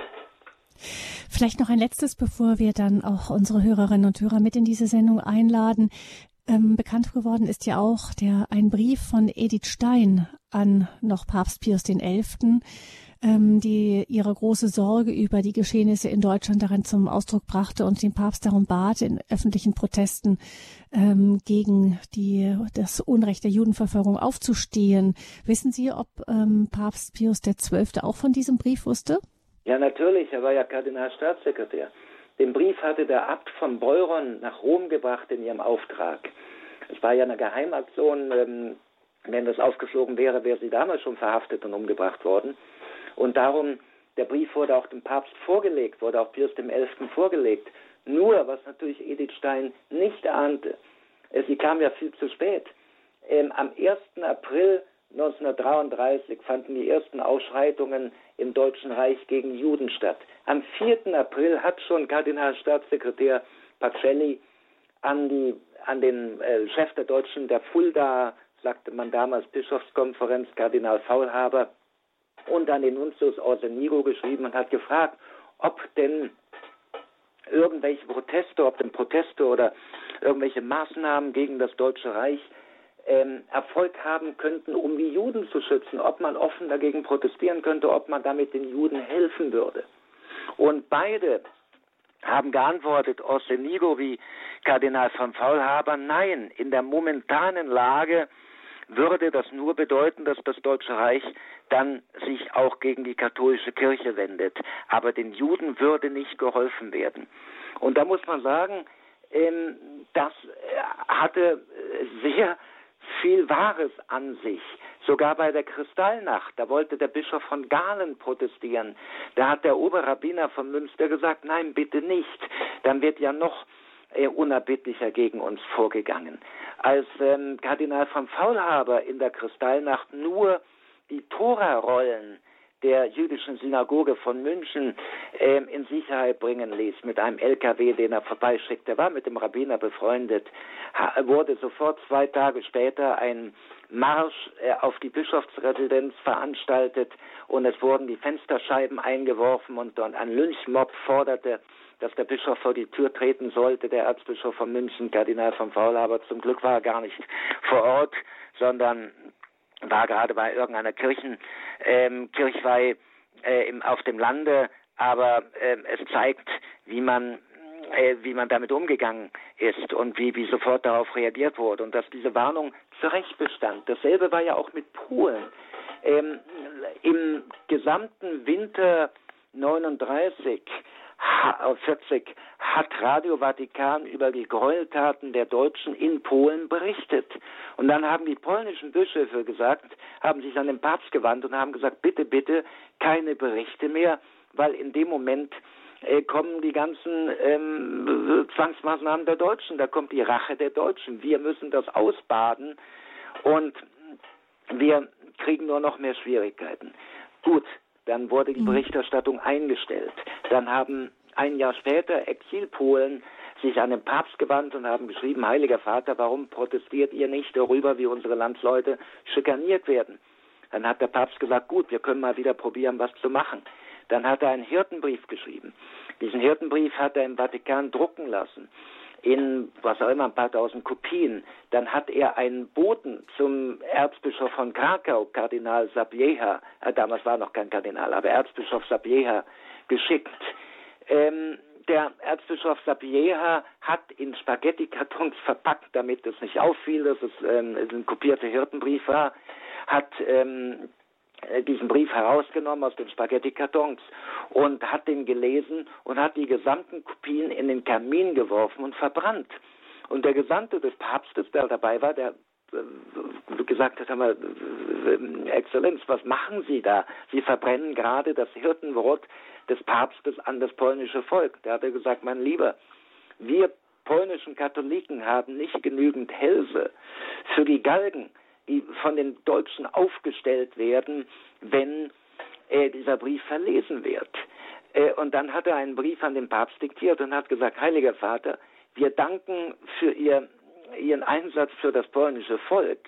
Vielleicht noch ein letztes, bevor wir dann auch unsere Hörerinnen und Hörer mit in diese Sendung einladen. Ähm, bekannt geworden ist ja auch der ein Brief von Edith Stein an noch Papst Pius XI., ähm, die ihre große Sorge über die Geschehnisse in Deutschland darin zum Ausdruck brachte und den Papst darum bat, in öffentlichen Protesten ähm, gegen die, das Unrecht der Judenverfolgung aufzustehen. Wissen Sie, ob ähm, Papst Pius XII. auch von diesem Brief wusste? Ja, natürlich. Er war ja Kardinalstaatssekretär. Den Brief hatte der Abt von Beuron nach Rom gebracht in ihrem Auftrag. Es war ja eine Geheimaktion. Ähm, wenn das aufgeflogen wäre, wäre sie damals schon verhaftet und umgebracht worden. Und darum, der Brief wurde auch dem Papst vorgelegt, wurde auch Pius XI. vorgelegt. Nur, was natürlich Edith Stein nicht ahnte, sie kam ja viel zu spät. Ähm, am 1. April 1933 fanden die ersten Ausschreitungen im Deutschen Reich gegen Juden statt. Am 4. April hat schon Kardinalstaatssekretär Pacelli an, die, an den äh, Chef der Deutschen, der Fulda, sagte man damals, Bischofskonferenz, Kardinal Faulhaber, und an den Nuntius Orsenigo geschrieben und hat gefragt, ob denn irgendwelche Proteste, ob denn Proteste oder irgendwelche Maßnahmen gegen das Deutsche Reich ähm, Erfolg haben könnten, um die Juden zu schützen, ob man offen dagegen protestieren könnte, ob man damit den Juden helfen würde. Und beide haben geantwortet, Orsenigo wie Kardinal von Faulhaber, nein, in der momentanen Lage würde das nur bedeuten, dass das Deutsche Reich dann sich auch gegen die katholische Kirche wendet. Aber den Juden würde nicht geholfen werden. Und da muss man sagen, ähm, das äh, hatte sehr viel Wahres an sich. Sogar bei der Kristallnacht, da wollte der Bischof von Galen protestieren. Da hat der Oberrabbiner von Münster gesagt, nein, bitte nicht. Dann wird ja noch äh, unerbittlicher gegen uns vorgegangen. Als ähm, Kardinal von Faulhaber in der Kristallnacht nur die Tora-Rollen der jüdischen Synagoge von München ähm, in Sicherheit bringen ließ mit einem LKW, den er vorbeischickte. War mit dem Rabbiner befreundet, wurde sofort zwei Tage später ein Marsch äh, auf die Bischofsresidenz veranstaltet und es wurden die Fensterscheiben eingeworfen und, und ein Lynchmob forderte, dass der Bischof vor die Tür treten sollte, der Erzbischof von München, Kardinal von Faulhaber. Zum Glück war er gar nicht vor Ort, sondern war gerade bei irgendeiner Kirchen, ähm, Kirchweih äh, im, auf dem Lande, aber äh, es zeigt, wie man äh, wie man damit umgegangen ist und wie, wie sofort darauf reagiert wurde und dass diese Warnung zu Recht bestand. Dasselbe war ja auch mit Polen. Ähm, Im gesamten Winter 39 40 hat Radio Vatikan über die Gräueltaten der Deutschen in Polen berichtet. Und dann haben die polnischen Bischöfe gesagt, haben sich an den Papst gewandt und haben gesagt, bitte, bitte, keine Berichte mehr, weil in dem Moment äh, kommen die ganzen ähm, Zwangsmaßnahmen der Deutschen, da kommt die Rache der Deutschen. Wir müssen das ausbaden und wir kriegen nur noch mehr Schwierigkeiten. Gut, dann wurde die mhm. Berichterstattung eingestellt. Dann haben ein Jahr später Exilpolen sich an den Papst gewandt und haben geschrieben, Heiliger Vater, warum protestiert ihr nicht darüber, wie unsere Landsleute schikaniert werden? Dann hat der Papst gesagt, gut, wir können mal wieder probieren, was zu machen. Dann hat er einen Hirtenbrief geschrieben. Diesen Hirtenbrief hat er im Vatikan drucken lassen in was auch immer ein paar tausend Kopien. Dann hat er einen Boten zum Erzbischof von Krakau, Kardinal Sabieha, äh, damals war noch kein Kardinal, aber Erzbischof Sabieha geschickt. Ähm, der Erzbischof Sabieha hat in Spaghetti-Kartons verpackt, damit es nicht auffiel, dass es ähm, ein kopierter Hirtenbrief war, hat ähm, äh, diesen Brief herausgenommen aus den Spaghetti-Kartons und hat den gelesen und hat die gesamten Kopien in den Kamin geworfen und verbrannt. Und der Gesandte des Papstes, der dabei war, der äh, gesagt hat, mal, äh, Exzellenz, was machen Sie da? Sie verbrennen gerade das Hirtenwort des Papstes an das polnische Volk. Der hat gesagt, mein Lieber, wir polnischen Katholiken haben nicht genügend Hälse für die Galgen von den Deutschen aufgestellt werden, wenn äh, dieser Brief verlesen wird. Äh, und dann hat er einen Brief an den Papst diktiert und hat gesagt, Heiliger Vater, wir danken für ihr, Ihren Einsatz für das polnische Volk,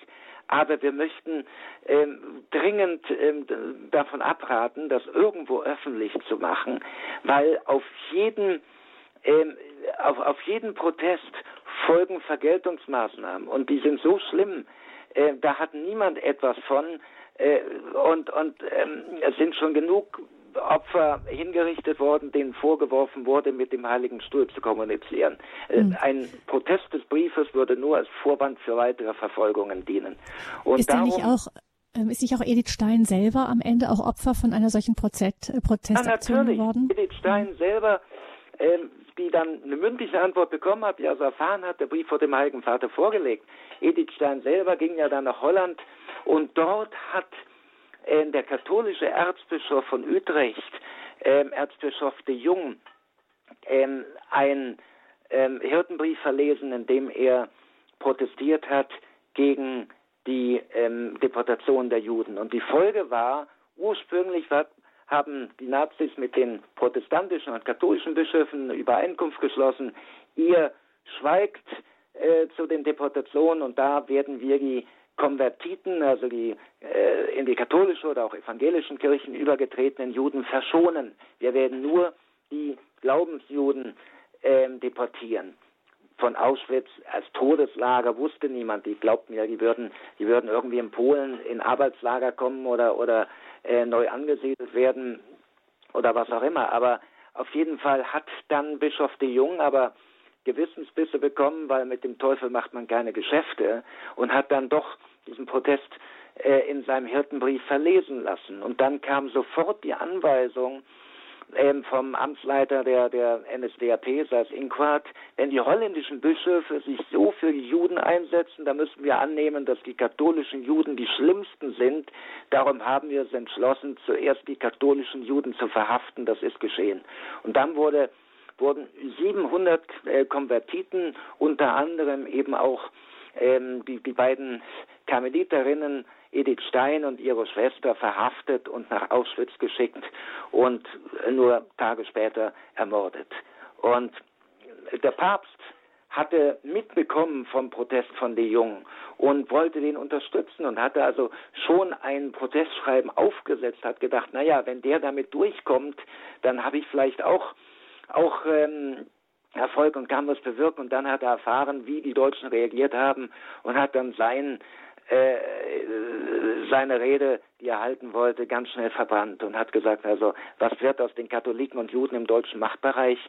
aber wir möchten ähm, dringend ähm, davon abraten, das irgendwo öffentlich zu machen, weil auf jeden, ähm, auf, auf jeden Protest folgen Vergeltungsmaßnahmen und die sind so schlimm, äh, da hat niemand etwas von äh, und, und ähm, es sind schon genug Opfer hingerichtet worden, denen vorgeworfen wurde, mit dem Heiligen Stuhl zu kommunizieren. Mhm. Ein Protest des Briefes würde nur als Vorwand für weitere Verfolgungen dienen. Und ist darum, nicht auch ähm, ist nicht auch Edith Stein selber am Ende auch Opfer von einer solchen Prozess, äh, Protestaktion ja, geworden? Edith Stein selber ähm, die dann eine mündliche Antwort bekommen hat, die also erfahren hat, der Brief vor dem Heiligen Vater vorgelegt. Edith Stein selber ging ja dann nach Holland und dort hat äh, der katholische Erzbischof von Utrecht, äh, Erzbischof de Jung, äh, einen ähm, Hirtenbrief verlesen, in dem er protestiert hat gegen die ähm, Deportation der Juden. Und die Folge war, ursprünglich war haben die Nazis mit den protestantischen und katholischen Bischöfen Übereinkunft geschlossen. Ihr schweigt äh, zu den Deportationen und da werden wir die Konvertiten, also die äh, in die katholische oder auch evangelischen Kirchen übergetretenen Juden verschonen. Wir werden nur die Glaubensjuden äh, deportieren. Von Auschwitz als Todeslager wusste niemand. Die glaubten ja, die würden, die würden irgendwie in Polen in Arbeitslager kommen oder, oder äh, neu angesiedelt werden oder was auch immer. Aber auf jeden Fall hat dann Bischof de Jong aber Gewissensbisse bekommen, weil mit dem Teufel macht man keine Geschäfte und hat dann doch diesen Protest äh, in seinem Hirtenbrief verlesen lassen. Und dann kam sofort die Anweisung, ähm, vom Amtsleiter der, der NSDAP, Sas Inquart, wenn die holländischen Bischöfe sich so für die Juden einsetzen, dann müssen wir annehmen, dass die katholischen Juden die schlimmsten sind. Darum haben wir es entschlossen, zuerst die katholischen Juden zu verhaften. Das ist geschehen. Und dann wurde, wurden 700 äh, Konvertiten, unter anderem eben auch ähm, die, die beiden Karmeliterinnen Edith Stein und ihre Schwester verhaftet und nach Auschwitz geschickt und nur Tage später ermordet. Und der Papst hatte mitbekommen vom Protest von De Jong und wollte den unterstützen und hatte also schon ein Protestschreiben aufgesetzt, hat gedacht, naja, wenn der damit durchkommt, dann habe ich vielleicht auch auch ähm, Erfolg und kann was bewirken. Und dann hat er erfahren, wie die Deutschen reagiert haben und hat dann sein äh, seine Rede, die er halten wollte, ganz schnell verbrannt und hat gesagt, also was wird aus den Katholiken und Juden im deutschen Machtbereich?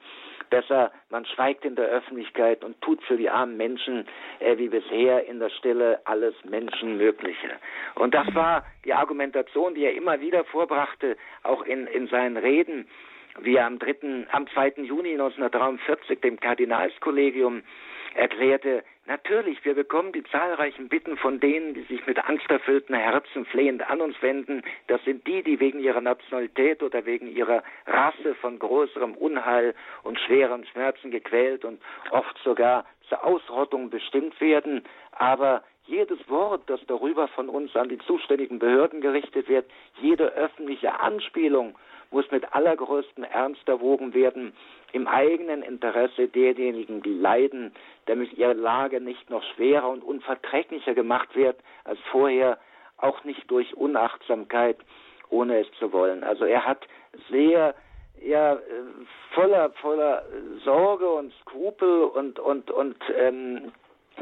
besser, man schweigt in der Öffentlichkeit und tut für die armen Menschen äh, wie bisher in der Stille alles Menschenmögliche. Und das war die Argumentation, die er immer wieder vorbrachte, auch in, in seinen Reden wie er am 3., am 2. Juni 1943 dem Kardinalskollegium erklärte, natürlich, wir bekommen die zahlreichen Bitten von denen, die sich mit angsterfüllten Herzen flehend an uns wenden. Das sind die, die wegen ihrer Nationalität oder wegen ihrer Rasse von größerem Unheil und schweren Schmerzen gequält und oft sogar zur Ausrottung bestimmt werden. Aber jedes Wort, das darüber von uns an die zuständigen Behörden gerichtet wird, jede öffentliche Anspielung muss mit allergrößtem Ernst erwogen werden, im eigenen Interesse derjenigen, die leiden, damit ihre Lage nicht noch schwerer und unverträglicher gemacht wird als vorher, auch nicht durch Unachtsamkeit, ohne es zu wollen. Also er hat sehr ja voller voller Sorge und Skrupel und und und ähm,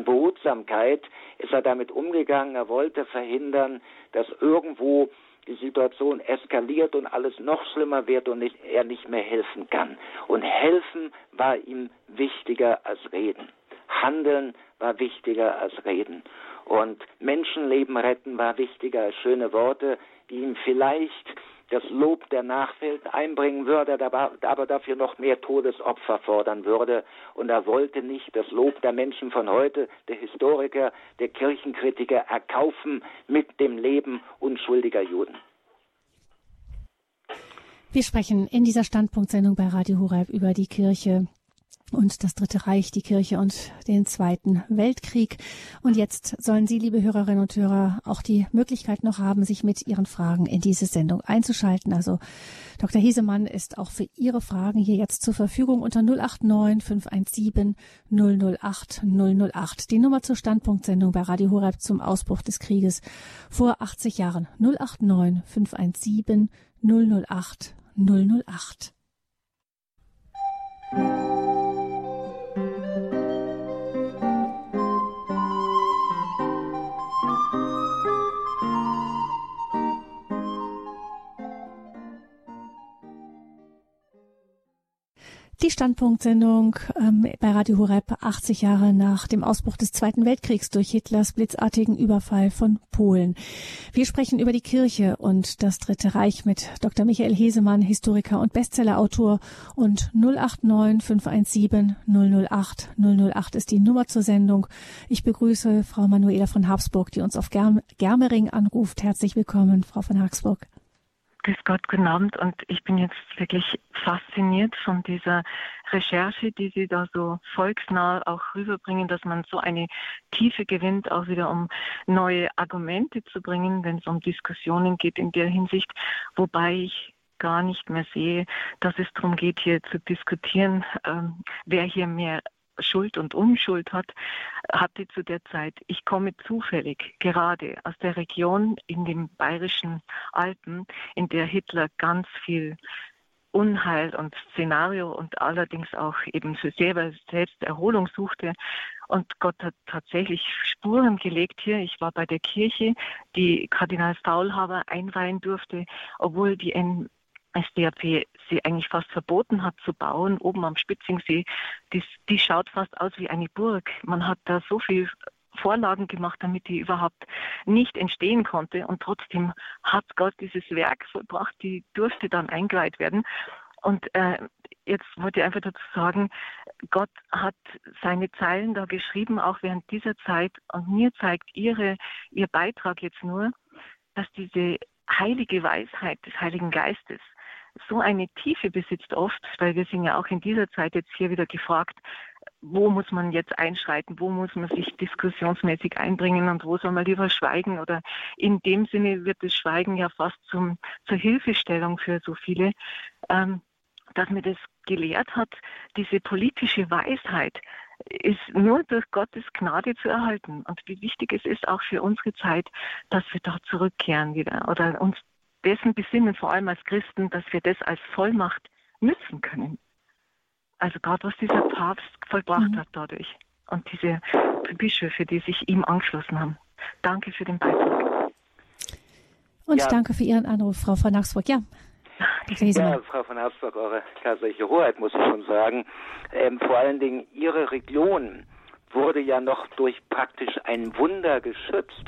Behutsamkeit ist er damit umgegangen. Er wollte verhindern, dass irgendwo die Situation eskaliert und alles noch schlimmer wird und nicht, er nicht mehr helfen kann. Und helfen war ihm wichtiger als reden. Handeln war wichtiger als reden. Und Menschenleben retten war wichtiger als schöne Worte, ihm vielleicht das Lob der Nachwelt einbringen würde, aber dafür noch mehr Todesopfer fordern würde. Und er wollte nicht das Lob der Menschen von heute, der Historiker, der Kirchenkritiker erkaufen mit dem Leben unschuldiger Juden. Wir sprechen in dieser Standpunktsendung bei Radio Horeb über die Kirche und das Dritte Reich, die Kirche und den Zweiten Weltkrieg. Und jetzt sollen Sie, liebe Hörerinnen und Hörer, auch die Möglichkeit noch haben, sich mit Ihren Fragen in diese Sendung einzuschalten. Also Dr. Hesemann ist auch für Ihre Fragen hier jetzt zur Verfügung unter 089 517 008 008. Die Nummer zur Standpunktsendung bei Radio Horeb zum Ausbruch des Krieges vor 80 Jahren 089 517 008 008. Die Standpunktsendung ähm, bei Radio Horeb 80 Jahre nach dem Ausbruch des Zweiten Weltkriegs durch Hitlers blitzartigen Überfall von Polen. Wir sprechen über die Kirche und das Dritte Reich mit Dr. Michael Hesemann, Historiker und Bestsellerautor und 089 517 008 008 ist die Nummer zur Sendung. Ich begrüße Frau Manuela von Habsburg, die uns auf Germ Germering anruft. Herzlich willkommen, Frau von Habsburg. Grüß Gott, guten Abend. Und ich bin jetzt wirklich fasziniert von dieser Recherche, die Sie da so volksnah auch rüberbringen, dass man so eine Tiefe gewinnt, auch wieder um neue Argumente zu bringen, wenn es um Diskussionen geht in der Hinsicht. Wobei ich gar nicht mehr sehe, dass es darum geht, hier zu diskutieren, ähm, wer hier mehr Schuld und Unschuld hat, hatte zu der Zeit, ich komme zufällig gerade aus der Region in den bayerischen Alpen, in der Hitler ganz viel Unheil und Szenario und allerdings auch eben für selber selbst Erholung suchte. Und Gott hat tatsächlich Spuren gelegt hier. Ich war bei der Kirche, die Kardinal Faulhaber einweihen durfte, obwohl die SDAP sie eigentlich fast verboten hat zu bauen, oben am Spitzingsee, die, die schaut fast aus wie eine Burg. Man hat da so viel Vorlagen gemacht, damit die überhaupt nicht entstehen konnte. Und trotzdem hat Gott dieses Werk vollbracht, die durfte dann eingeweiht werden. Und äh, jetzt wollte ich einfach dazu sagen, Gott hat seine Zeilen da geschrieben, auch während dieser Zeit. Und mir zeigt ihre, ihr Beitrag jetzt nur, dass diese heilige Weisheit des Heiligen Geistes so eine Tiefe besitzt oft, weil wir sind ja auch in dieser Zeit jetzt hier wieder gefragt, wo muss man jetzt einschreiten, wo muss man sich diskussionsmäßig einbringen und wo soll man lieber schweigen? Oder in dem Sinne wird das Schweigen ja fast zum, zur Hilfestellung für so viele, ähm, dass mir das gelehrt hat, diese politische Weisheit ist nur durch Gottes Gnade zu erhalten. Und wie wichtig es ist auch für unsere Zeit, dass wir da zurückkehren wieder oder uns dessen besinnen, vor allem als Christen, dass wir das als Vollmacht nützen können. Also gerade was dieser Papst vollbracht mhm. hat dadurch und diese Bischöfe, die sich ihm angeschlossen haben. Danke für den Beitrag. Und ja. danke für Ihren Anruf, Frau von Nachsburg. Ja. Ja, Frau von Habsburg, eure kaiserliche Hoheit, muss ich schon sagen. Ähm, vor allen Dingen Ihre Region wurde ja noch durch praktisch ein Wunder geschützt,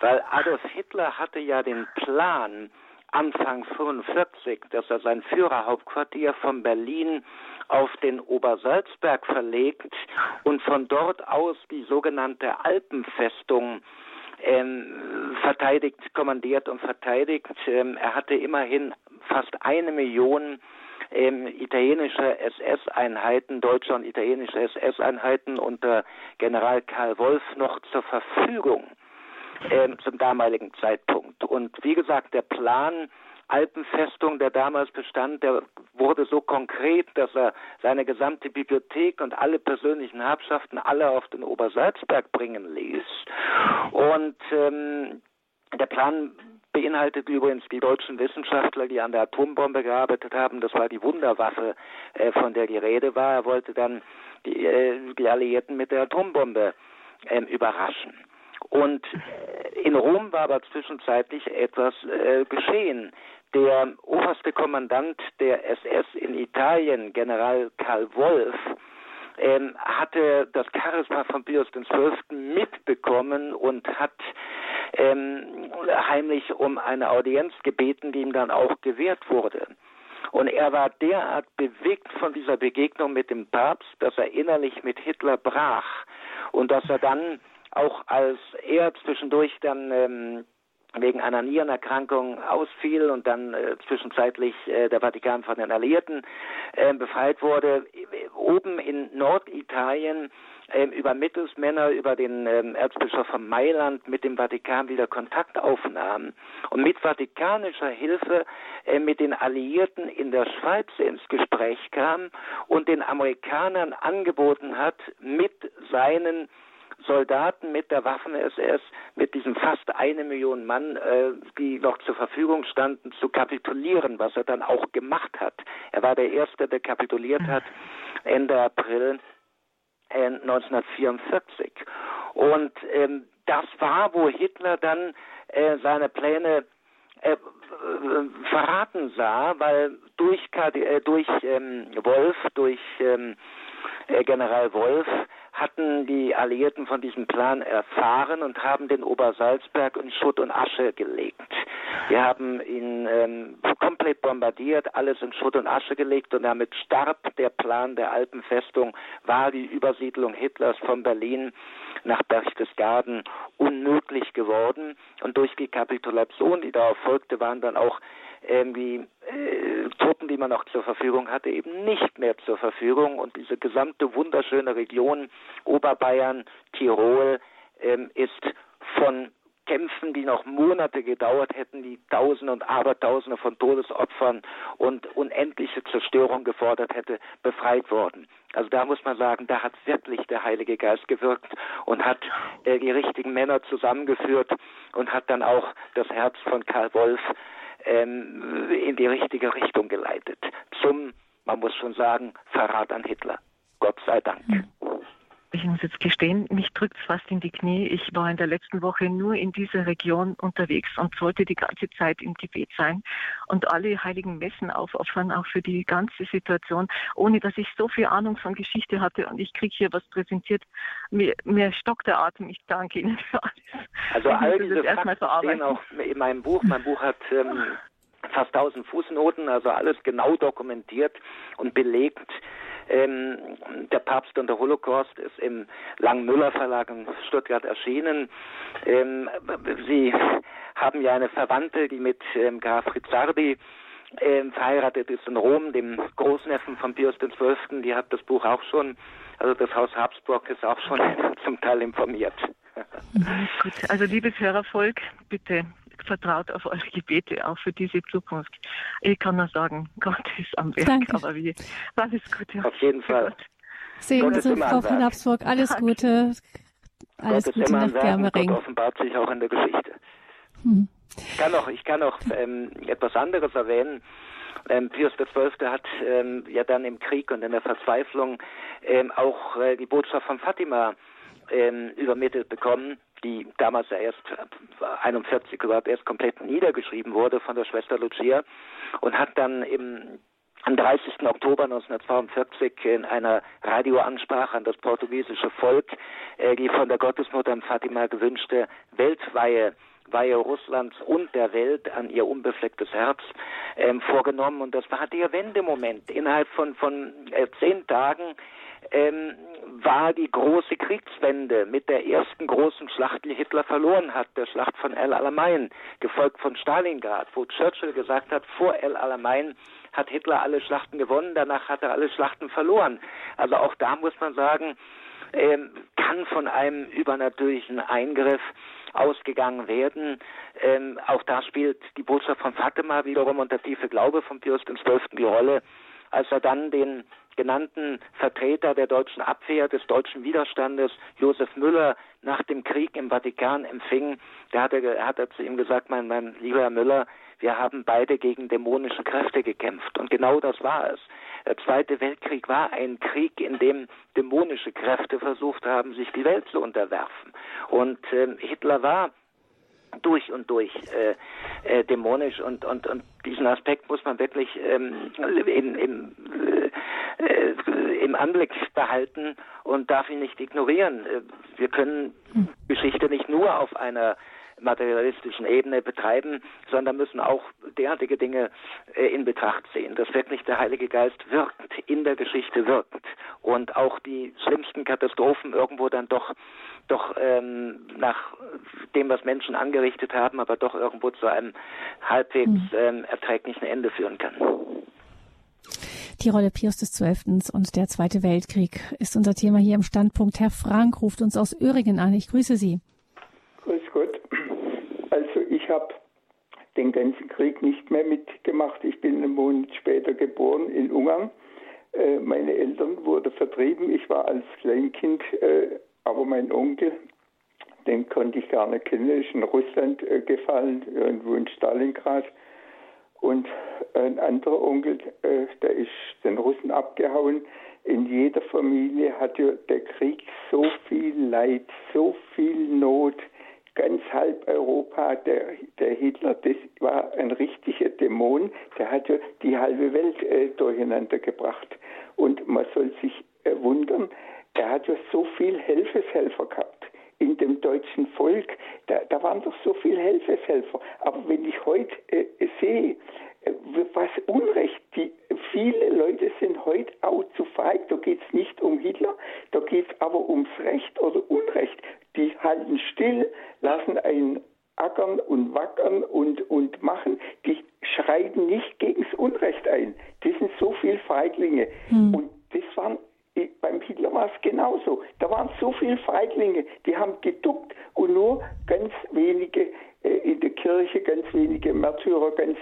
weil Adolf Hitler hatte ja den Plan, Anfang 45, dass er sein Führerhauptquartier von Berlin auf den Obersalzberg verlegt und von dort aus die sogenannte Alpenfestung ähm, verteidigt, kommandiert und verteidigt. Ähm, er hatte immerhin fast eine Million ähm, italienische SS-Einheiten, deutsche und italienische SS-Einheiten unter General Karl Wolf noch zur Verfügung ähm, zum damaligen Zeitpunkt. Und wie gesagt, der Plan Alpenfestung, der damals bestand, der wurde so konkret, dass er seine gesamte Bibliothek und alle persönlichen Erbschaften alle auf den Obersalzberg bringen ließ. Und ähm, der Plan beinhaltet übrigens die deutschen Wissenschaftler, die an der Atombombe gearbeitet haben. Das war die Wunderwaffe, äh, von der die Rede war. Er wollte dann die, äh, die Alliierten mit der Atombombe äh, überraschen. Und äh, in Rom war aber zwischenzeitlich etwas äh, geschehen. Der oberste Kommandant der SS in Italien, General Karl Wolf, ähm, hatte das Charisma von Pius XII. mitbekommen und hat ähm, heimlich um eine Audienz gebeten, die ihm dann auch gewährt wurde. Und er war derart bewegt von dieser Begegnung mit dem Papst, dass er innerlich mit Hitler brach und dass er dann auch als er zwischendurch dann ähm, wegen einer Nierenerkrankung ausfiel und dann äh, zwischenzeitlich äh, der Vatikan von den Alliierten äh, befreit wurde, oben in Norditalien äh, über Mittelsmänner, über den äh, Erzbischof von Mailand mit dem Vatikan wieder Kontakt aufnahm und mit vatikanischer Hilfe äh, mit den Alliierten in der Schweiz ins Gespräch kam und den Amerikanern angeboten hat, mit seinen Soldaten mit der Waffen-SS, mit diesen fast eine Million Mann, äh, die noch zur Verfügung standen, zu kapitulieren, was er dann auch gemacht hat. Er war der Erste, der kapituliert hat Ende April äh, 1944. Und ähm, das war, wo Hitler dann äh, seine Pläne äh, verraten sah, weil durch, äh, durch ähm, Wolf, durch ähm, äh, General Wolf, hatten die Alliierten von diesem Plan erfahren und haben den Obersalzberg in Schutt und Asche gelegt. Wir haben ihn ähm, komplett bombardiert, alles in Schutt und Asche gelegt und damit starb der Plan der Alpenfestung, war die Übersiedlung Hitlers von Berlin nach Berchtesgaden unmöglich geworden und durch die Kapitulation, die darauf folgte, waren dann auch irgendwie äh, Truppen, die man noch zur Verfügung hatte, eben nicht mehr zur Verfügung. Und diese gesamte wunderschöne Region Oberbayern, Tirol, ähm, ist von Kämpfen, die noch Monate gedauert hätten, die Tausende und Abertausende von Todesopfern und unendliche Zerstörung gefordert hätte, befreit worden. Also da muss man sagen, da hat wirklich der Heilige Geist gewirkt und hat äh, die richtigen Männer zusammengeführt und hat dann auch das Herz von Karl Wolf ähm, in die richtige Richtung geleitet. Zum, man muss schon sagen, Verrat an Hitler. Gott sei Dank. Ich muss jetzt gestehen, mich drückt es fast in die Knie. Ich war in der letzten Woche nur in dieser Region unterwegs und sollte die ganze Zeit im Gebet sein und alle heiligen Messen aufopfern, auch für die ganze Situation, ohne dass ich so viel Ahnung von Geschichte hatte und ich kriege hier was präsentiert. Mir, mir stockt der Atem. Ich danke Ihnen für alles. Also all diese Fakten stehen auch in meinem Buch. Mein Buch hat ähm, fast 1000 Fußnoten, also alles genau dokumentiert und belegt. Ähm, der Papst und der Holocaust ist im Langmüller Verlag in Stuttgart erschienen. Ähm, Sie haben ja eine Verwandte, die mit ähm, Graf Rizzardi ähm, verheiratet ist in Rom, dem Großneffen von Pius XII. Die hat das Buch auch schon, also das Haus Habsburg ist auch schon zum Teil informiert. Gut, also liebes Hörervolk, bitte vertraut auf eure Gebete auch für diese Zukunft. Ich kann nur sagen, Gott ist am Werk, Danke. aber wie, alles Gute. Auf jeden Fall. Sehen Sie, Frau von Habsburg, alles Danke. Gute. Alles Gute nach Germering. Gott offenbart sich auch in der Geschichte. Hm. Ich kann noch, ich kann noch ähm, etwas anderes erwähnen. Ähm, Pius XII. hat ähm, ja dann im Krieg und in der Verzweiflung ähm, auch äh, die Botschaft von Fatima ähm, übermittelt bekommen die damals ja erst 41 überhaupt erst komplett niedergeschrieben wurde von der Schwester Lucia und hat dann im am 30. Oktober 1942 in einer Radioansprache an das portugiesische Volk äh, die von der Gottesmutter Fatima gewünschte Weltweihe Weihe Russlands und der Welt an ihr unbeflecktes Herz ähm, vorgenommen. Und das war der Wendemoment. Innerhalb von, von äh, zehn Tagen ähm, war die große Kriegswende mit der ersten großen Schlacht, die Hitler verloren hat, der Schlacht von El Alamein, gefolgt von Stalingrad, wo Churchill gesagt hat, vor El Alamein hat Hitler alle Schlachten gewonnen, danach hat er alle Schlachten verloren. Also auch da muss man sagen, ähm, kann von einem übernatürlichen Eingriff ausgegangen werden. Ähm, auch da spielt die Botschaft von Fatima wiederum und der tiefe Glaube von Pius XII. die Rolle, als er dann den genannten Vertreter der deutschen Abwehr, des deutschen Widerstandes, Josef Müller, nach dem Krieg im Vatikan empfing, der hat er, hat er zu ihm gesagt, mein, mein lieber Herr Müller, wir haben beide gegen dämonische Kräfte gekämpft. Und genau das war es. Der Zweite Weltkrieg war ein Krieg, in dem dämonische Kräfte versucht haben, sich die Welt zu unterwerfen. Und äh, Hitler war durch und durch äh, äh, dämonisch und, und, und diesen Aspekt muss man wirklich ähm, im, im, äh, äh, im Anblick behalten und darf ihn nicht ignorieren. Äh, wir können hm. Geschichte nicht nur auf einer materialistischen Ebene betreiben, sondern müssen auch derartige Dinge äh, in Betracht ziehen, dass wirklich der Heilige Geist wirkt, in der Geschichte wirkt und auch die schlimmsten Katastrophen irgendwo dann doch doch ähm, nach dem, was Menschen angerichtet haben, aber doch irgendwo zu einem halbwegs hm. ähm, erträglichen Ende führen kann. Die Rolle Pius XII. und der Zweite Weltkrieg ist unser Thema hier im Standpunkt. Herr Frank ruft uns aus Öhringen an. Ich grüße Sie. Grüß Gott. Also ich habe den ganzen Krieg nicht mehr mitgemacht. Ich bin einen Monat später geboren in Ungarn. Äh, meine Eltern wurden vertrieben. Ich war als Kleinkind, äh, aber mein Onkel, den konnte ich gar nicht kennen, ist in Russland äh, gefallen, irgendwo in Stalingrad. Und ein anderer Onkel, der ist den Russen abgehauen. In jeder Familie hat ja der Krieg so viel Leid, so viel Not, ganz halb Europa, der, der Hitler, das war ein richtiger Dämon, der hat ja die halbe Welt äh, durcheinander gebracht. Und man soll sich äh, wundern, er hat ja so viel Helfeshelfer gehabt in dem deutschen Volk. Da, da waren doch so viele Helfeshelfer. Aber wenn ich heute äh, sehe, äh, was Unrecht, die, viele Leute sind heute auch zu feig, da geht es nicht um Hitler, da geht es aber ums Recht oder Unrecht. Die halten still, lassen einen ackern und wackern und, und machen, die schreiten nicht gegen das Unrecht ein. Das sind so viele Feiglinge. Hm. Und das waren beim Hitler war es genauso. Da waren so viele Feiglinge, die haben geduckt und nur ganz wenige äh, in der Kirche, ganz wenige Märtyrer, ganz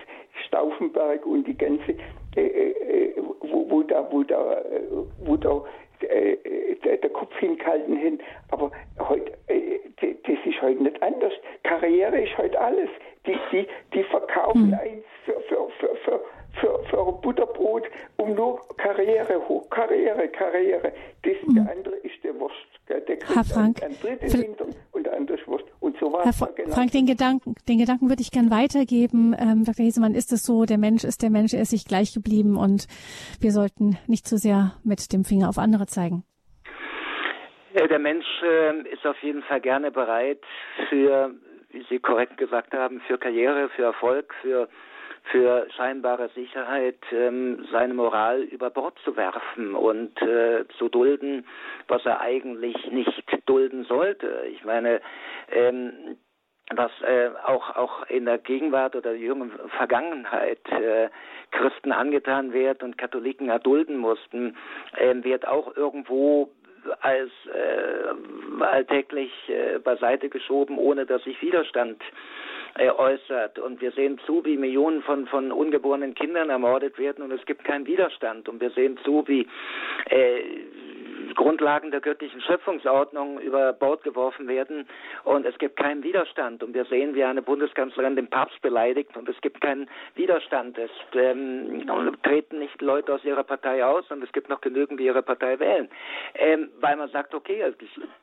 Stauffenberg und die ganze, äh, äh, wo, wo, da, wo da, äh, wo da äh, der, der, Kopf hingehalten hin. Aber heute, äh, das ist heute nicht anders. Karriere ist heute alles. Die, die, die verkaufen mhm. eins für, für, für, für für, für Butterbrot, um nur Karriere hoch, Karriere, Karriere. Das. Der andere ist der Wurst. Der kriegt Herr Frank, ein, ein drittes Hintern und der andere ist Wurst. Und so war Herr Fra. Frank, den Gedanken, den Gedanken würde ich gern weitergeben. Ähm, Dr. Hesemann, ist es so, der Mensch ist der Mensch, er ist sich gleich geblieben und wir sollten nicht zu sehr mit dem Finger auf andere zeigen. Der Mensch äh, ist auf jeden Fall gerne bereit für, wie Sie korrekt gesagt haben, für Karriere, für Erfolg, für für scheinbare Sicherheit ähm, seine Moral über Bord zu werfen und äh, zu dulden, was er eigentlich nicht dulden sollte. Ich meine, ähm, was äh, auch auch in der Gegenwart oder jungen Vergangenheit äh, Christen angetan wird und Katholiken erdulden mussten, äh, wird auch irgendwo als äh, alltäglich äh, beiseite geschoben, ohne dass sich Widerstand äh, äußert. Und wir sehen zu, wie Millionen von, von ungeborenen Kindern ermordet werden und es gibt keinen Widerstand. Und wir sehen zu, wie äh, Grundlagen der göttlichen Schöpfungsordnung über Bord geworfen werden und es gibt keinen Widerstand. Und wir sehen, wie eine Bundeskanzlerin den Papst beleidigt und es gibt keinen Widerstand. Es ähm, treten nicht Leute aus ihrer Partei aus und es gibt noch genügend, die ihre Partei wählen. Ähm, weil man sagt, okay,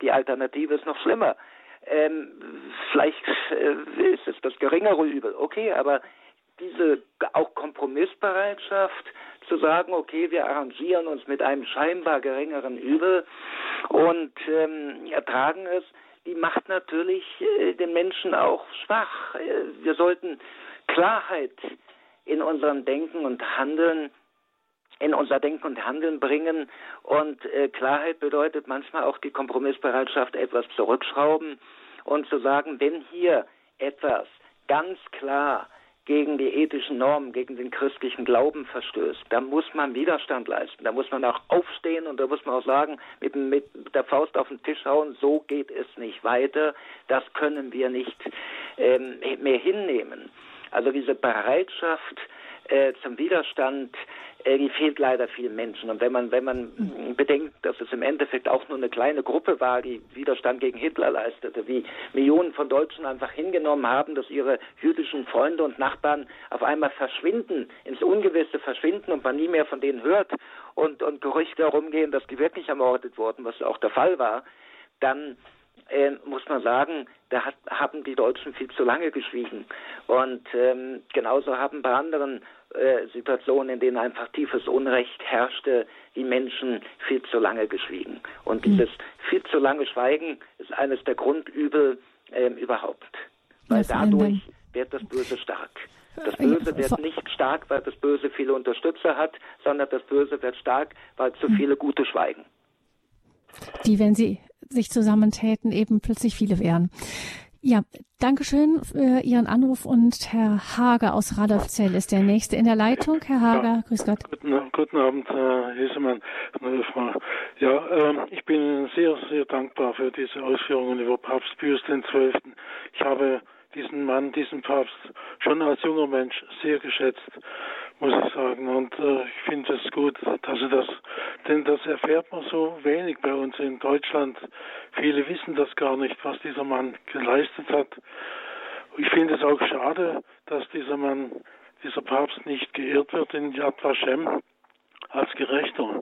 die Alternative ist noch schlimmer. Ähm, vielleicht äh, ist es das geringere Übel, okay, aber diese auch Kompromissbereitschaft zu sagen, okay, wir arrangieren uns mit einem scheinbar geringeren Übel und ähm, ertragen es, die macht natürlich äh, den Menschen auch schwach. Äh, wir sollten Klarheit in unserem Denken und Handeln in unser Denken und Handeln bringen. Und äh, Klarheit bedeutet manchmal auch die Kompromissbereitschaft, etwas zurückschrauben und zu sagen, wenn hier etwas ganz klar gegen die ethischen Normen, gegen den christlichen Glauben verstößt, dann muss man Widerstand leisten. Da muss man auch aufstehen und da muss man auch sagen, mit, mit der Faust auf den Tisch hauen, so geht es nicht weiter. Das können wir nicht ähm, mehr hinnehmen. Also diese Bereitschaft, äh, zum Widerstand, äh, die fehlt leider vielen Menschen. Und wenn man, wenn man mhm. bedenkt, dass es im Endeffekt auch nur eine kleine Gruppe war, die Widerstand gegen Hitler leistete, wie Millionen von Deutschen einfach hingenommen haben, dass ihre jüdischen Freunde und Nachbarn auf einmal verschwinden, ins Ungewisse verschwinden und man nie mehr von denen hört und, und Gerüchte herumgehen, dass die wirklich ermordet wurden, was auch der Fall war, dann äh, muss man sagen, da hat, haben die Deutschen viel zu lange geschwiegen. Und ähm, genauso haben bei anderen äh, Situationen, in denen einfach tiefes Unrecht herrschte, die Menschen viel zu lange geschwiegen. Und hm. dieses viel zu lange Schweigen ist eines der Grundübel äh, überhaupt. Weil dadurch wird das Böse stark. Das äh, Böse wird nicht stark, weil das Böse viele Unterstützer hat, sondern das Böse wird stark, weil zu hm. viele Gute schweigen. Die, wenn sie sich zusammentäten, eben plötzlich viele wären. Ja, Dankeschön für Ihren Anruf und Herr Hager aus Radolfzell ist der Nächste in der Leitung. Herr Hager, ja, grüß Gott. Guten, guten Abend, Herr Hesemann. Ja, äh, ich bin sehr, sehr dankbar für diese Ausführungen über Papst Pius XII. Ich habe diesen Mann, diesen Papst schon als junger Mensch sehr geschätzt, muss ich sagen. Und äh, ich finde es gut, dass er das, denn das erfährt man so wenig bei uns in Deutschland. Viele wissen das gar nicht, was dieser Mann geleistet hat. Ich finde es auch schade, dass dieser Mann, dieser Papst nicht geehrt wird in Yad Vashem als Gerechter.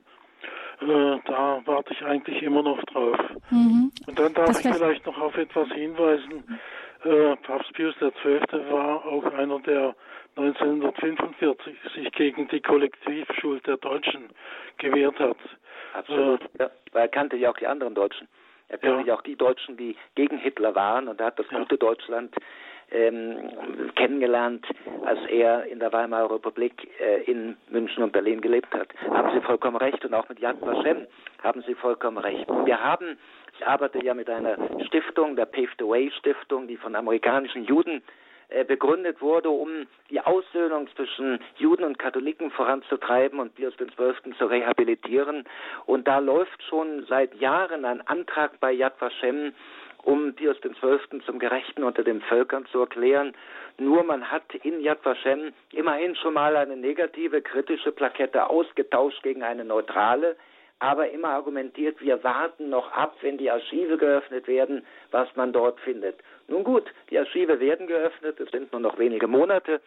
Äh, da warte ich eigentlich immer noch drauf. Mhm. Und dann darf das ich vielleicht noch auf etwas hinweisen. Äh, Papst Pius XII. war auch einer, der 1945 sich gegen die Kollektivschuld der Deutschen gewehrt hat. Absolut. Äh, ja, weil er kannte ja auch die anderen Deutschen. Er kannte ja. ja auch die Deutschen, die gegen Hitler waren und er hat das ja. gute Deutschland ähm, kennengelernt, als er in der Weimarer Republik äh, in München und Berlin gelebt hat. Haben Sie vollkommen recht und auch mit Yad Vashem haben Sie vollkommen recht. Wir haben ich arbeite ja mit einer Stiftung, der Paved the Way Stiftung, die von amerikanischen Juden begründet wurde, um die Aussöhnung zwischen Juden und Katholiken voranzutreiben und Pius XII. zu rehabilitieren. Und da läuft schon seit Jahren ein Antrag bei Yad Vashem, um Pius XII. zum Gerechten unter den Völkern zu erklären. Nur man hat in Yad Vashem immerhin schon mal eine negative, kritische Plakette ausgetauscht gegen eine neutrale aber immer argumentiert, wir warten noch ab, wenn die Archive geöffnet werden, was man dort findet. Nun gut, die Archive werden geöffnet, es sind nur noch wenige Monate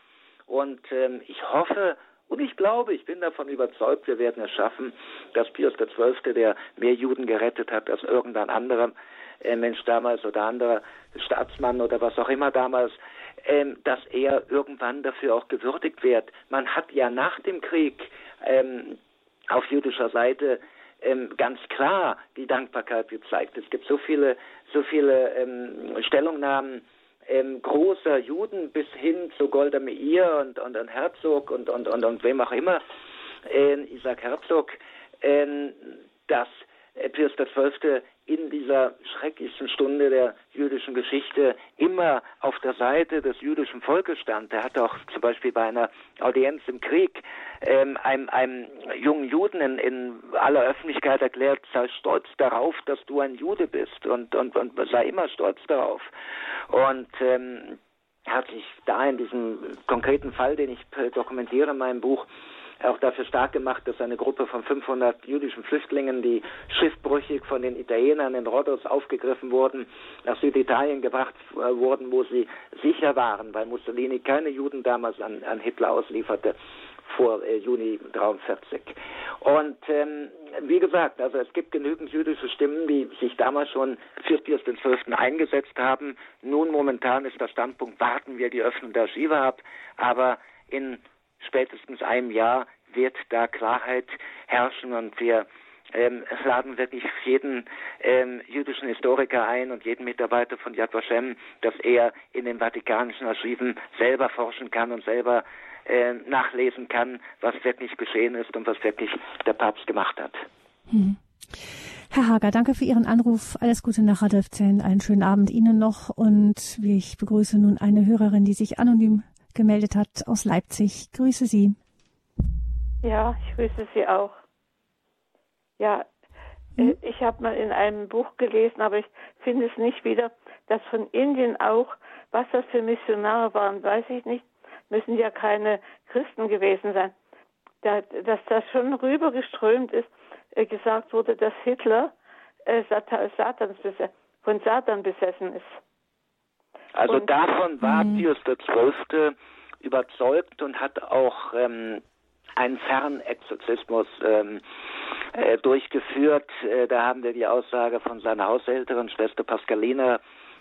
und ähm, ich hoffe und ich glaube, ich bin davon überzeugt, wir werden es schaffen, dass Pius XII., der mehr Juden gerettet hat als irgendein anderer äh, Mensch damals oder anderer Staatsmann oder was auch immer damals, ähm, dass er irgendwann dafür auch gewürdigt wird. Man hat ja nach dem Krieg ähm, auf jüdischer Seite ähm, ganz klar die Dankbarkeit gezeigt. Es gibt so viele, so viele ähm, Stellungnahmen ähm, großer Juden bis hin zu Golda Meir und, und, und Herzog und, und, und, und wem auch immer, äh, Isaac Herzog, äh, dass Pius XII. In dieser schrecklichsten Stunde der jüdischen Geschichte immer auf der Seite des jüdischen Volkes stand. Er hat auch zum Beispiel bei einer Audienz im Krieg ähm, einem, einem jungen Juden in, in aller Öffentlichkeit erklärt, sei stolz darauf, dass du ein Jude bist und, und, und sei immer stolz darauf. Und ähm, hat sich da in diesem konkreten Fall, den ich dokumentiere in meinem Buch, auch dafür stark gemacht, dass eine Gruppe von 500 jüdischen Flüchtlingen, die schiffbrüchig von den Italienern in Rhodos aufgegriffen wurden, nach Süditalien gebracht äh, wurden, wo sie sicher waren, weil Mussolini keine Juden damals an, an Hitler auslieferte. vor äh, Juni 43. Und ähm, wie gesagt, also es gibt genügend jüdische Stimmen, die sich damals schon für Pius XII. eingesetzt haben. Nun momentan ist der Standpunkt, warten wir die Öffnung der Archive ab, aber in spätestens einem Jahr wird da Klarheit herrschen und wir ähm, laden wirklich jeden ähm, jüdischen Historiker ein und jeden Mitarbeiter von Yad Vashem, dass er in den vatikanischen Archiven selber forschen kann und selber äh, nachlesen kann, was wirklich geschehen ist und was wirklich der Papst gemacht hat. Hm. Herr Hager, danke für Ihren Anruf. Alles Gute nach Radolfzellen. Einen schönen Abend Ihnen noch. Und ich begrüße nun eine Hörerin, die sich anonym gemeldet hat aus Leipzig. Grüße Sie. Ja, ich grüße Sie auch. Ja, hm? ich habe mal in einem Buch gelesen, aber ich finde es nicht wieder, dass von Indien auch, was das für Missionare waren, weiß ich nicht, müssen ja keine Christen gewesen sein, da, dass das schon rübergeströmt ist, äh, gesagt wurde, dass Hitler äh, Satans von Satan besessen ist. Also und, davon war hm. Pius XII. überzeugt und hat auch ähm, einen Fernexorzismus ähm, äh, durchgeführt. Äh, da haben wir die Aussage von seiner Haushälterin, Schwester Pascalina,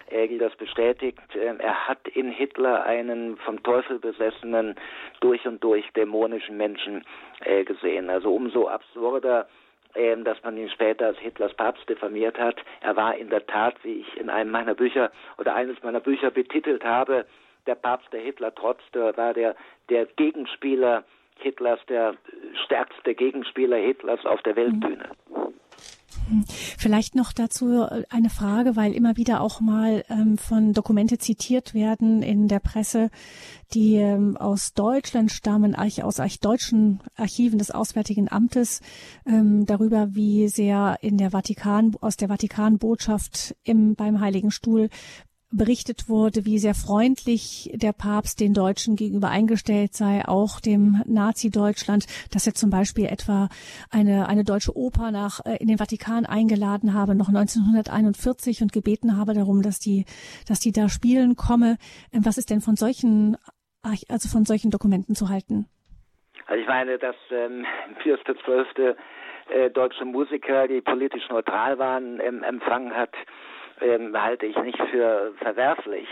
äh, die das bestätigt. Ähm, er hat in Hitler einen vom Teufel besessenen, durch und durch dämonischen Menschen äh, gesehen. Also umso absurder ähm, dass man ihn später als Hitlers Papst diffamiert hat. Er war in der Tat, wie ich in einem meiner Bücher oder eines meiner Bücher betitelt habe, der Papst, der Hitler trotzte, war der, der Gegenspieler Hitlers, der stärkste Gegenspieler Hitlers auf der Weltbühne. Vielleicht noch dazu eine Frage, weil immer wieder auch mal ähm, von Dokumente zitiert werden in der Presse, die ähm, aus Deutschland stammen, aus deutschen Archiven des Auswärtigen Amtes, ähm, darüber, wie sehr in der Vatikan, aus der Vatikanbotschaft im, beim Heiligen Stuhl berichtet wurde, wie sehr freundlich der Papst den Deutschen gegenüber eingestellt sei, auch dem Nazi-Deutschland, dass er zum Beispiel etwa eine, eine deutsche Oper nach, äh, in den Vatikan eingeladen habe, noch 1941 und gebeten habe darum, dass die, dass die da spielen komme. Ähm, was ist denn von solchen, also von solchen Dokumenten zu halten? Also ich meine, dass ähm, Pius XII. Äh, deutsche Musiker, die politisch neutral waren, ähm, empfangen hat, ähm, halte ich nicht für verwerflich.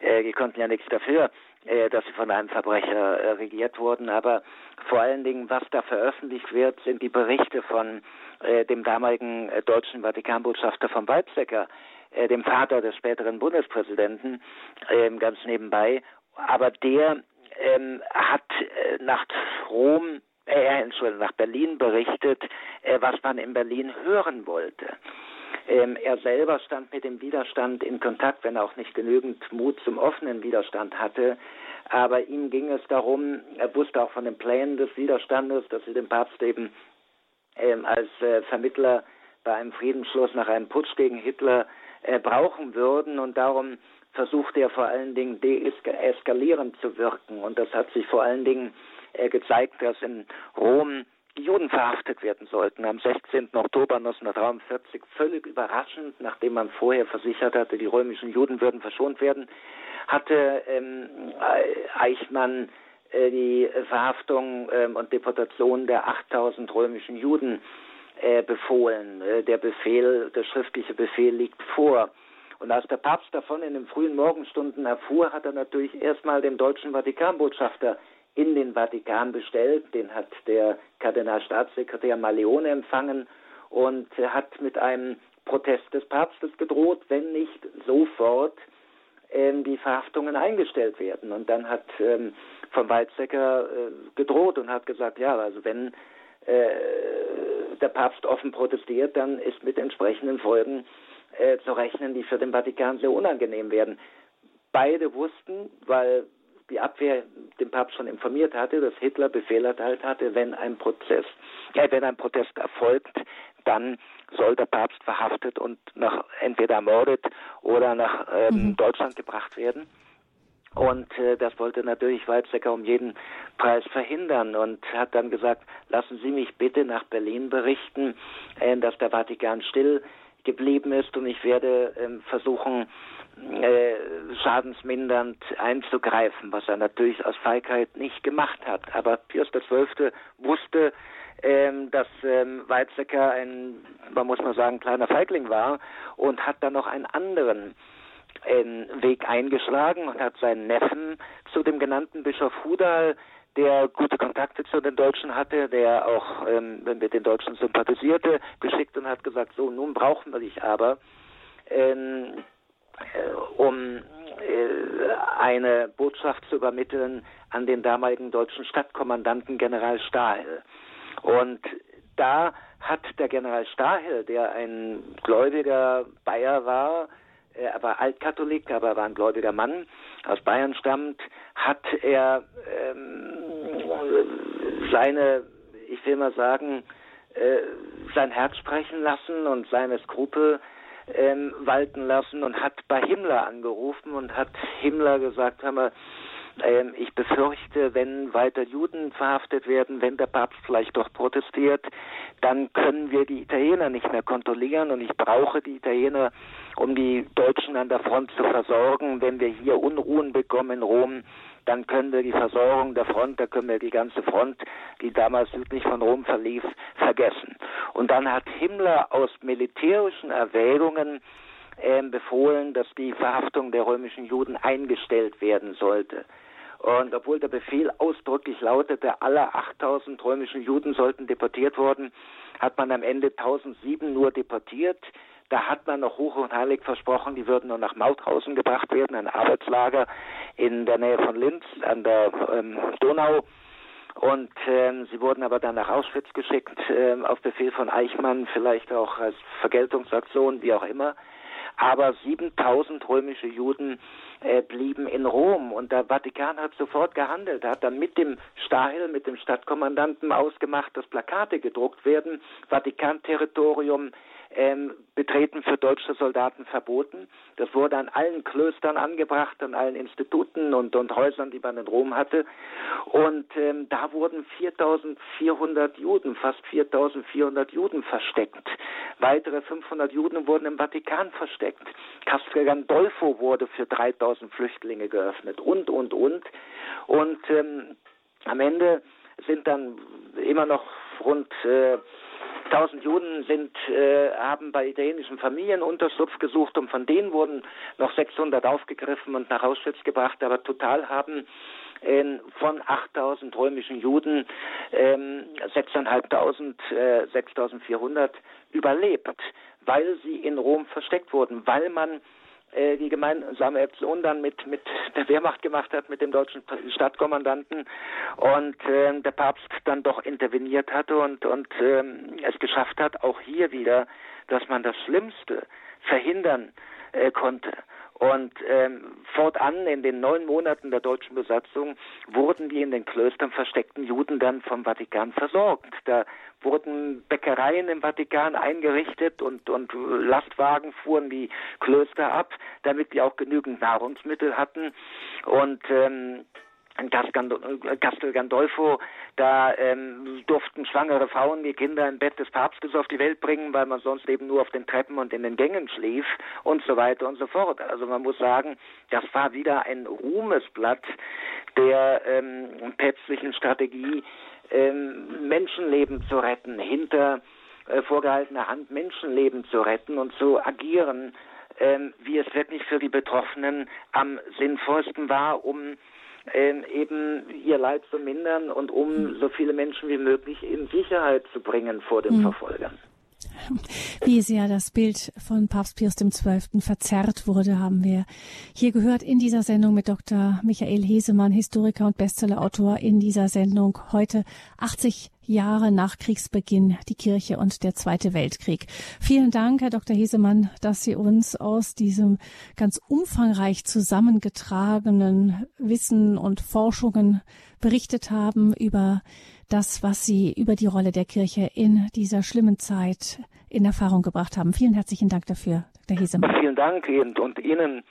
Äh, die konnten ja nichts dafür, äh, dass sie von einem Verbrecher äh, regiert wurden. Aber vor allen Dingen, was da veröffentlicht wird, sind die Berichte von äh, dem damaligen äh, deutschen Vatikanbotschafter von Weizsäcker, äh, dem Vater des späteren Bundespräsidenten, ähm, ganz nebenbei. Aber der ähm, hat nach Rom äh, Entschuldigung, nach Berlin berichtet, äh, was man in Berlin hören wollte. Ähm, er selber stand mit dem Widerstand in Kontakt, wenn er auch nicht genügend Mut zum offenen Widerstand hatte. Aber ihm ging es darum, er wusste auch von den Plänen des Widerstandes, dass sie den Papst eben ähm, als äh, Vermittler bei einem Friedensschluss nach einem Putsch gegen Hitler äh, brauchen würden. Und darum versuchte er vor allen Dingen deeskalierend zu wirken. Und das hat sich vor allen Dingen äh, gezeigt, dass in Rom Juden verhaftet werden sollten. Am 16. Oktober 1943, völlig überraschend, nachdem man vorher versichert hatte, die römischen Juden würden verschont werden, hatte ähm, Eichmann äh, die Verhaftung ähm, und Deportation der 8000 römischen Juden äh, befohlen. Äh, der Befehl, der schriftliche Befehl liegt vor. Und als der Papst davon in den frühen Morgenstunden erfuhr, hat er natürlich erstmal dem deutschen Vatikanbotschafter in den Vatikan bestellt. Den hat der Kardinalstaatssekretär Maleone empfangen und hat mit einem Protest des Papstes gedroht, wenn nicht sofort ähm, die Verhaftungen eingestellt werden. Und dann hat ähm, von Weizsäcker äh, gedroht und hat gesagt, ja, also wenn äh, der Papst offen protestiert, dann ist mit entsprechenden Folgen äh, zu rechnen, die für den Vatikan sehr unangenehm werden. Beide wussten, weil die Abwehr den Papst schon informiert hatte, dass Hitler Befehl erteilt hatte, wenn ein Prozess, ja, wenn ein Protest erfolgt, dann soll der Papst verhaftet und nach entweder ermordet oder nach ähm, mhm. Deutschland gebracht werden. Und äh, das wollte natürlich Weizsäcker um jeden Preis verhindern und hat dann gesagt, lassen Sie mich bitte nach Berlin berichten, äh, dass der Vatikan still geblieben ist und ich werde ähm, versuchen, äh, schadensmindernd einzugreifen, was er natürlich aus Feigheit nicht gemacht hat. Aber Pius XII. wusste, ähm, dass ähm, Weizsäcker ein, man muss mal sagen, kleiner Feigling war und hat dann noch einen anderen ähm, Weg eingeschlagen und hat seinen Neffen zu dem genannten Bischof Hudal der gute Kontakte zu den Deutschen hatte, der auch ähm, mit den Deutschen sympathisierte, geschickt und hat gesagt, so, nun brauchen wir dich aber, ähm, äh, um äh, eine Botschaft zu übermitteln an den damaligen deutschen Stadtkommandanten General Stahl. Und da hat der General Stahl, der ein gläubiger Bayer war, er war Altkatholik, aber er war ein gläubiger Mann, aus Bayern stammt, hat er ähm, seine, ich will mal sagen, äh, sein Herz sprechen lassen und seine Skrupel ähm, walten lassen und hat bei Himmler angerufen und hat Himmler gesagt, hör mal, ähm, ich befürchte, wenn weiter Juden verhaftet werden, wenn der Papst vielleicht doch protestiert, dann können wir die Italiener nicht mehr kontrollieren und ich brauche die Italiener, um die Deutschen an der Front zu versorgen. Wenn wir hier Unruhen bekommen in Rom, dann können wir die Versorgung der Front, da können wir die ganze Front, die damals südlich von Rom verlief, vergessen. Und dann hat Himmler aus militärischen Erwägungen äh, befohlen, dass die Verhaftung der römischen Juden eingestellt werden sollte. Und obwohl der Befehl ausdrücklich lautete, alle 8000 römischen Juden sollten deportiert worden, hat man am Ende 1007 nur deportiert. Da hat man noch hoch und heilig versprochen, die würden nur nach Mauthausen gebracht werden, ein Arbeitslager in der Nähe von Linz an der ähm, Donau. Und ähm, sie wurden aber dann nach Auschwitz geschickt, ähm, auf Befehl von Eichmann, vielleicht auch als Vergeltungsaktion, wie auch immer. Aber 7000 römische Juden äh, blieben in Rom. Und der Vatikan hat sofort gehandelt, hat dann mit dem Stahl, mit dem Stadtkommandanten ausgemacht, dass Plakate gedruckt werden, Vatikanterritorium ähm, Betreten für deutsche Soldaten verboten. Das wurde an allen Klöstern angebracht, an allen Instituten und, und Häusern, die man in Rom hatte. Und ähm, da wurden 4400 Juden, fast 4400 Juden versteckt. Weitere 500 Juden wurden im Vatikan versteckt. Castel Gandolfo wurde für 3000 Flüchtlinge geöffnet und, und, und. Und ähm, am Ende sind dann immer noch rund äh, 1000 Juden sind, äh, haben bei italienischen Familien Unterschlupf gesucht und von denen wurden noch 600 aufgegriffen und nach Auschwitz gebracht, aber total haben äh, von 8000 römischen Juden ähm, 6.500, äh, 6.400 überlebt, weil sie in Rom versteckt wurden, weil man die gemeinsame Aktion dann mit, mit der Wehrmacht gemacht hat, mit dem deutschen Stadtkommandanten und äh, der Papst dann doch interveniert hatte und, und äh, es geschafft hat, auch hier wieder, dass man das Schlimmste verhindern äh, konnte. Und ähm, fortan in den neun Monaten der deutschen Besatzung wurden die in den Klöstern versteckten Juden dann vom Vatikan versorgt. Da wurden Bäckereien im Vatikan eingerichtet und, und Lastwagen fuhren die Klöster ab, damit die auch genügend Nahrungsmittel hatten. Und ähm, Castel Gandolfo, da ähm, durften schwangere Frauen die Kinder im Bett des Papstes auf die Welt bringen, weil man sonst eben nur auf den Treppen und in den Gängen schlief und so weiter und so fort. Also man muss sagen, das war wieder ein Ruhmesblatt der ähm, päpstlichen Strategie, ähm, Menschenleben zu retten, hinter äh, vorgehaltener Hand Menschenleben zu retten und zu agieren, ähm, wie es wirklich für die Betroffenen am sinnvollsten war, um ähm, eben ihr Leid zu mindern und um hm. so viele Menschen wie möglich in Sicherheit zu bringen vor den hm. Verfolgern. Wie sehr das Bild von Papst Pius XII. verzerrt wurde, haben wir hier gehört in dieser Sendung mit Dr. Michael Hesemann, Historiker und Bestsellerautor in dieser Sendung. Heute 80 Jahre nach Kriegsbeginn die Kirche und der Zweite Weltkrieg. Vielen Dank, Herr Dr. Hesemann, dass Sie uns aus diesem ganz umfangreich zusammengetragenen Wissen und Forschungen berichtet haben über das, was Sie über die Rolle der Kirche in dieser schlimmen Zeit in Erfahrung gebracht haben. Vielen herzlichen Dank dafür, Dr. Hesemann. Vielen Dank und Ihnen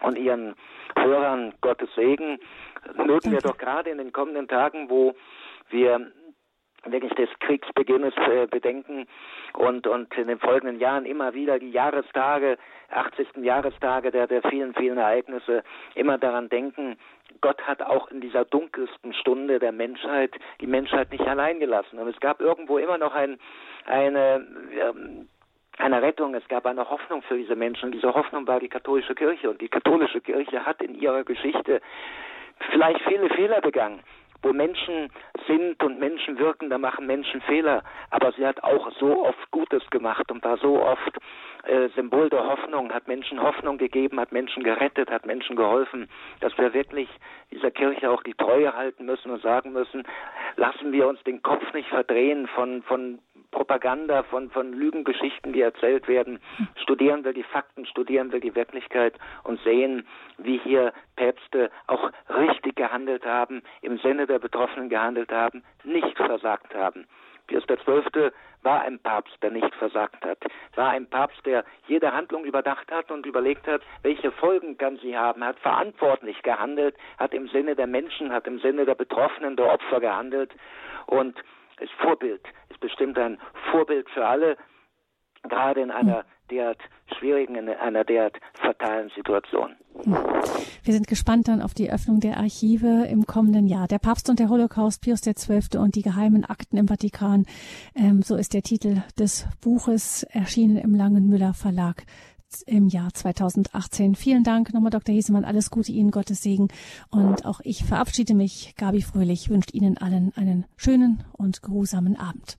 und Ihren Hörern Gottes Segen. Mögen Danke. wir doch gerade in den kommenden Tagen, wo wir wirklich des Kriegsbeginnes äh, bedenken und, und in den folgenden Jahren immer wieder die Jahrestage, 80. Jahrestage der, der vielen, vielen Ereignisse, immer daran denken, Gott hat auch in dieser dunkelsten Stunde der Menschheit die Menschheit nicht allein gelassen. Und es gab irgendwo immer noch ein, eine, ähm, eine Rettung, es gab eine Hoffnung für diese Menschen. Und diese Hoffnung war die katholische Kirche. Und die katholische Kirche hat in ihrer Geschichte vielleicht viele Fehler begangen wo Menschen sind und Menschen wirken, da machen Menschen Fehler. Aber sie hat auch so oft Gutes gemacht und war so oft äh, Symbol der Hoffnung, hat Menschen Hoffnung gegeben, hat Menschen gerettet, hat Menschen geholfen, dass wir wirklich dieser Kirche auch die Treue halten müssen und sagen müssen, lassen wir uns den Kopf nicht verdrehen von, von Propaganda, von, von Lügengeschichten, die erzählt werden. Studieren wir die Fakten, studieren wir die Wirklichkeit und sehen, wie hier Päpste auch richtig gehandelt haben, im Sinne der Betroffenen gehandelt haben, nicht versagt haben. Pius XII. war ein Papst, der nicht versagt hat, war ein Papst, der jede Handlung überdacht hat und überlegt hat, welche Folgen kann sie haben, hat verantwortlich gehandelt, hat im Sinne der Menschen, hat im Sinne der Betroffenen, der Opfer gehandelt und ist Vorbild, ist bestimmt ein Vorbild für alle, gerade in einer derart schwierigen, in einer derart fatalen Situation. Wir sind gespannt dann auf die Öffnung der Archive im kommenden Jahr. Der Papst und der Holocaust, Pius XII. und die geheimen Akten im Vatikan. Ähm, so ist der Titel des Buches, erschienen im Langenmüller Verlag im Jahr 2018. Vielen Dank nochmal, Dr. Hesemann. Alles Gute Ihnen, Gottes Segen. Und auch ich verabschiede mich. Gabi Fröhlich wünscht Ihnen allen einen schönen und geruhsamen Abend.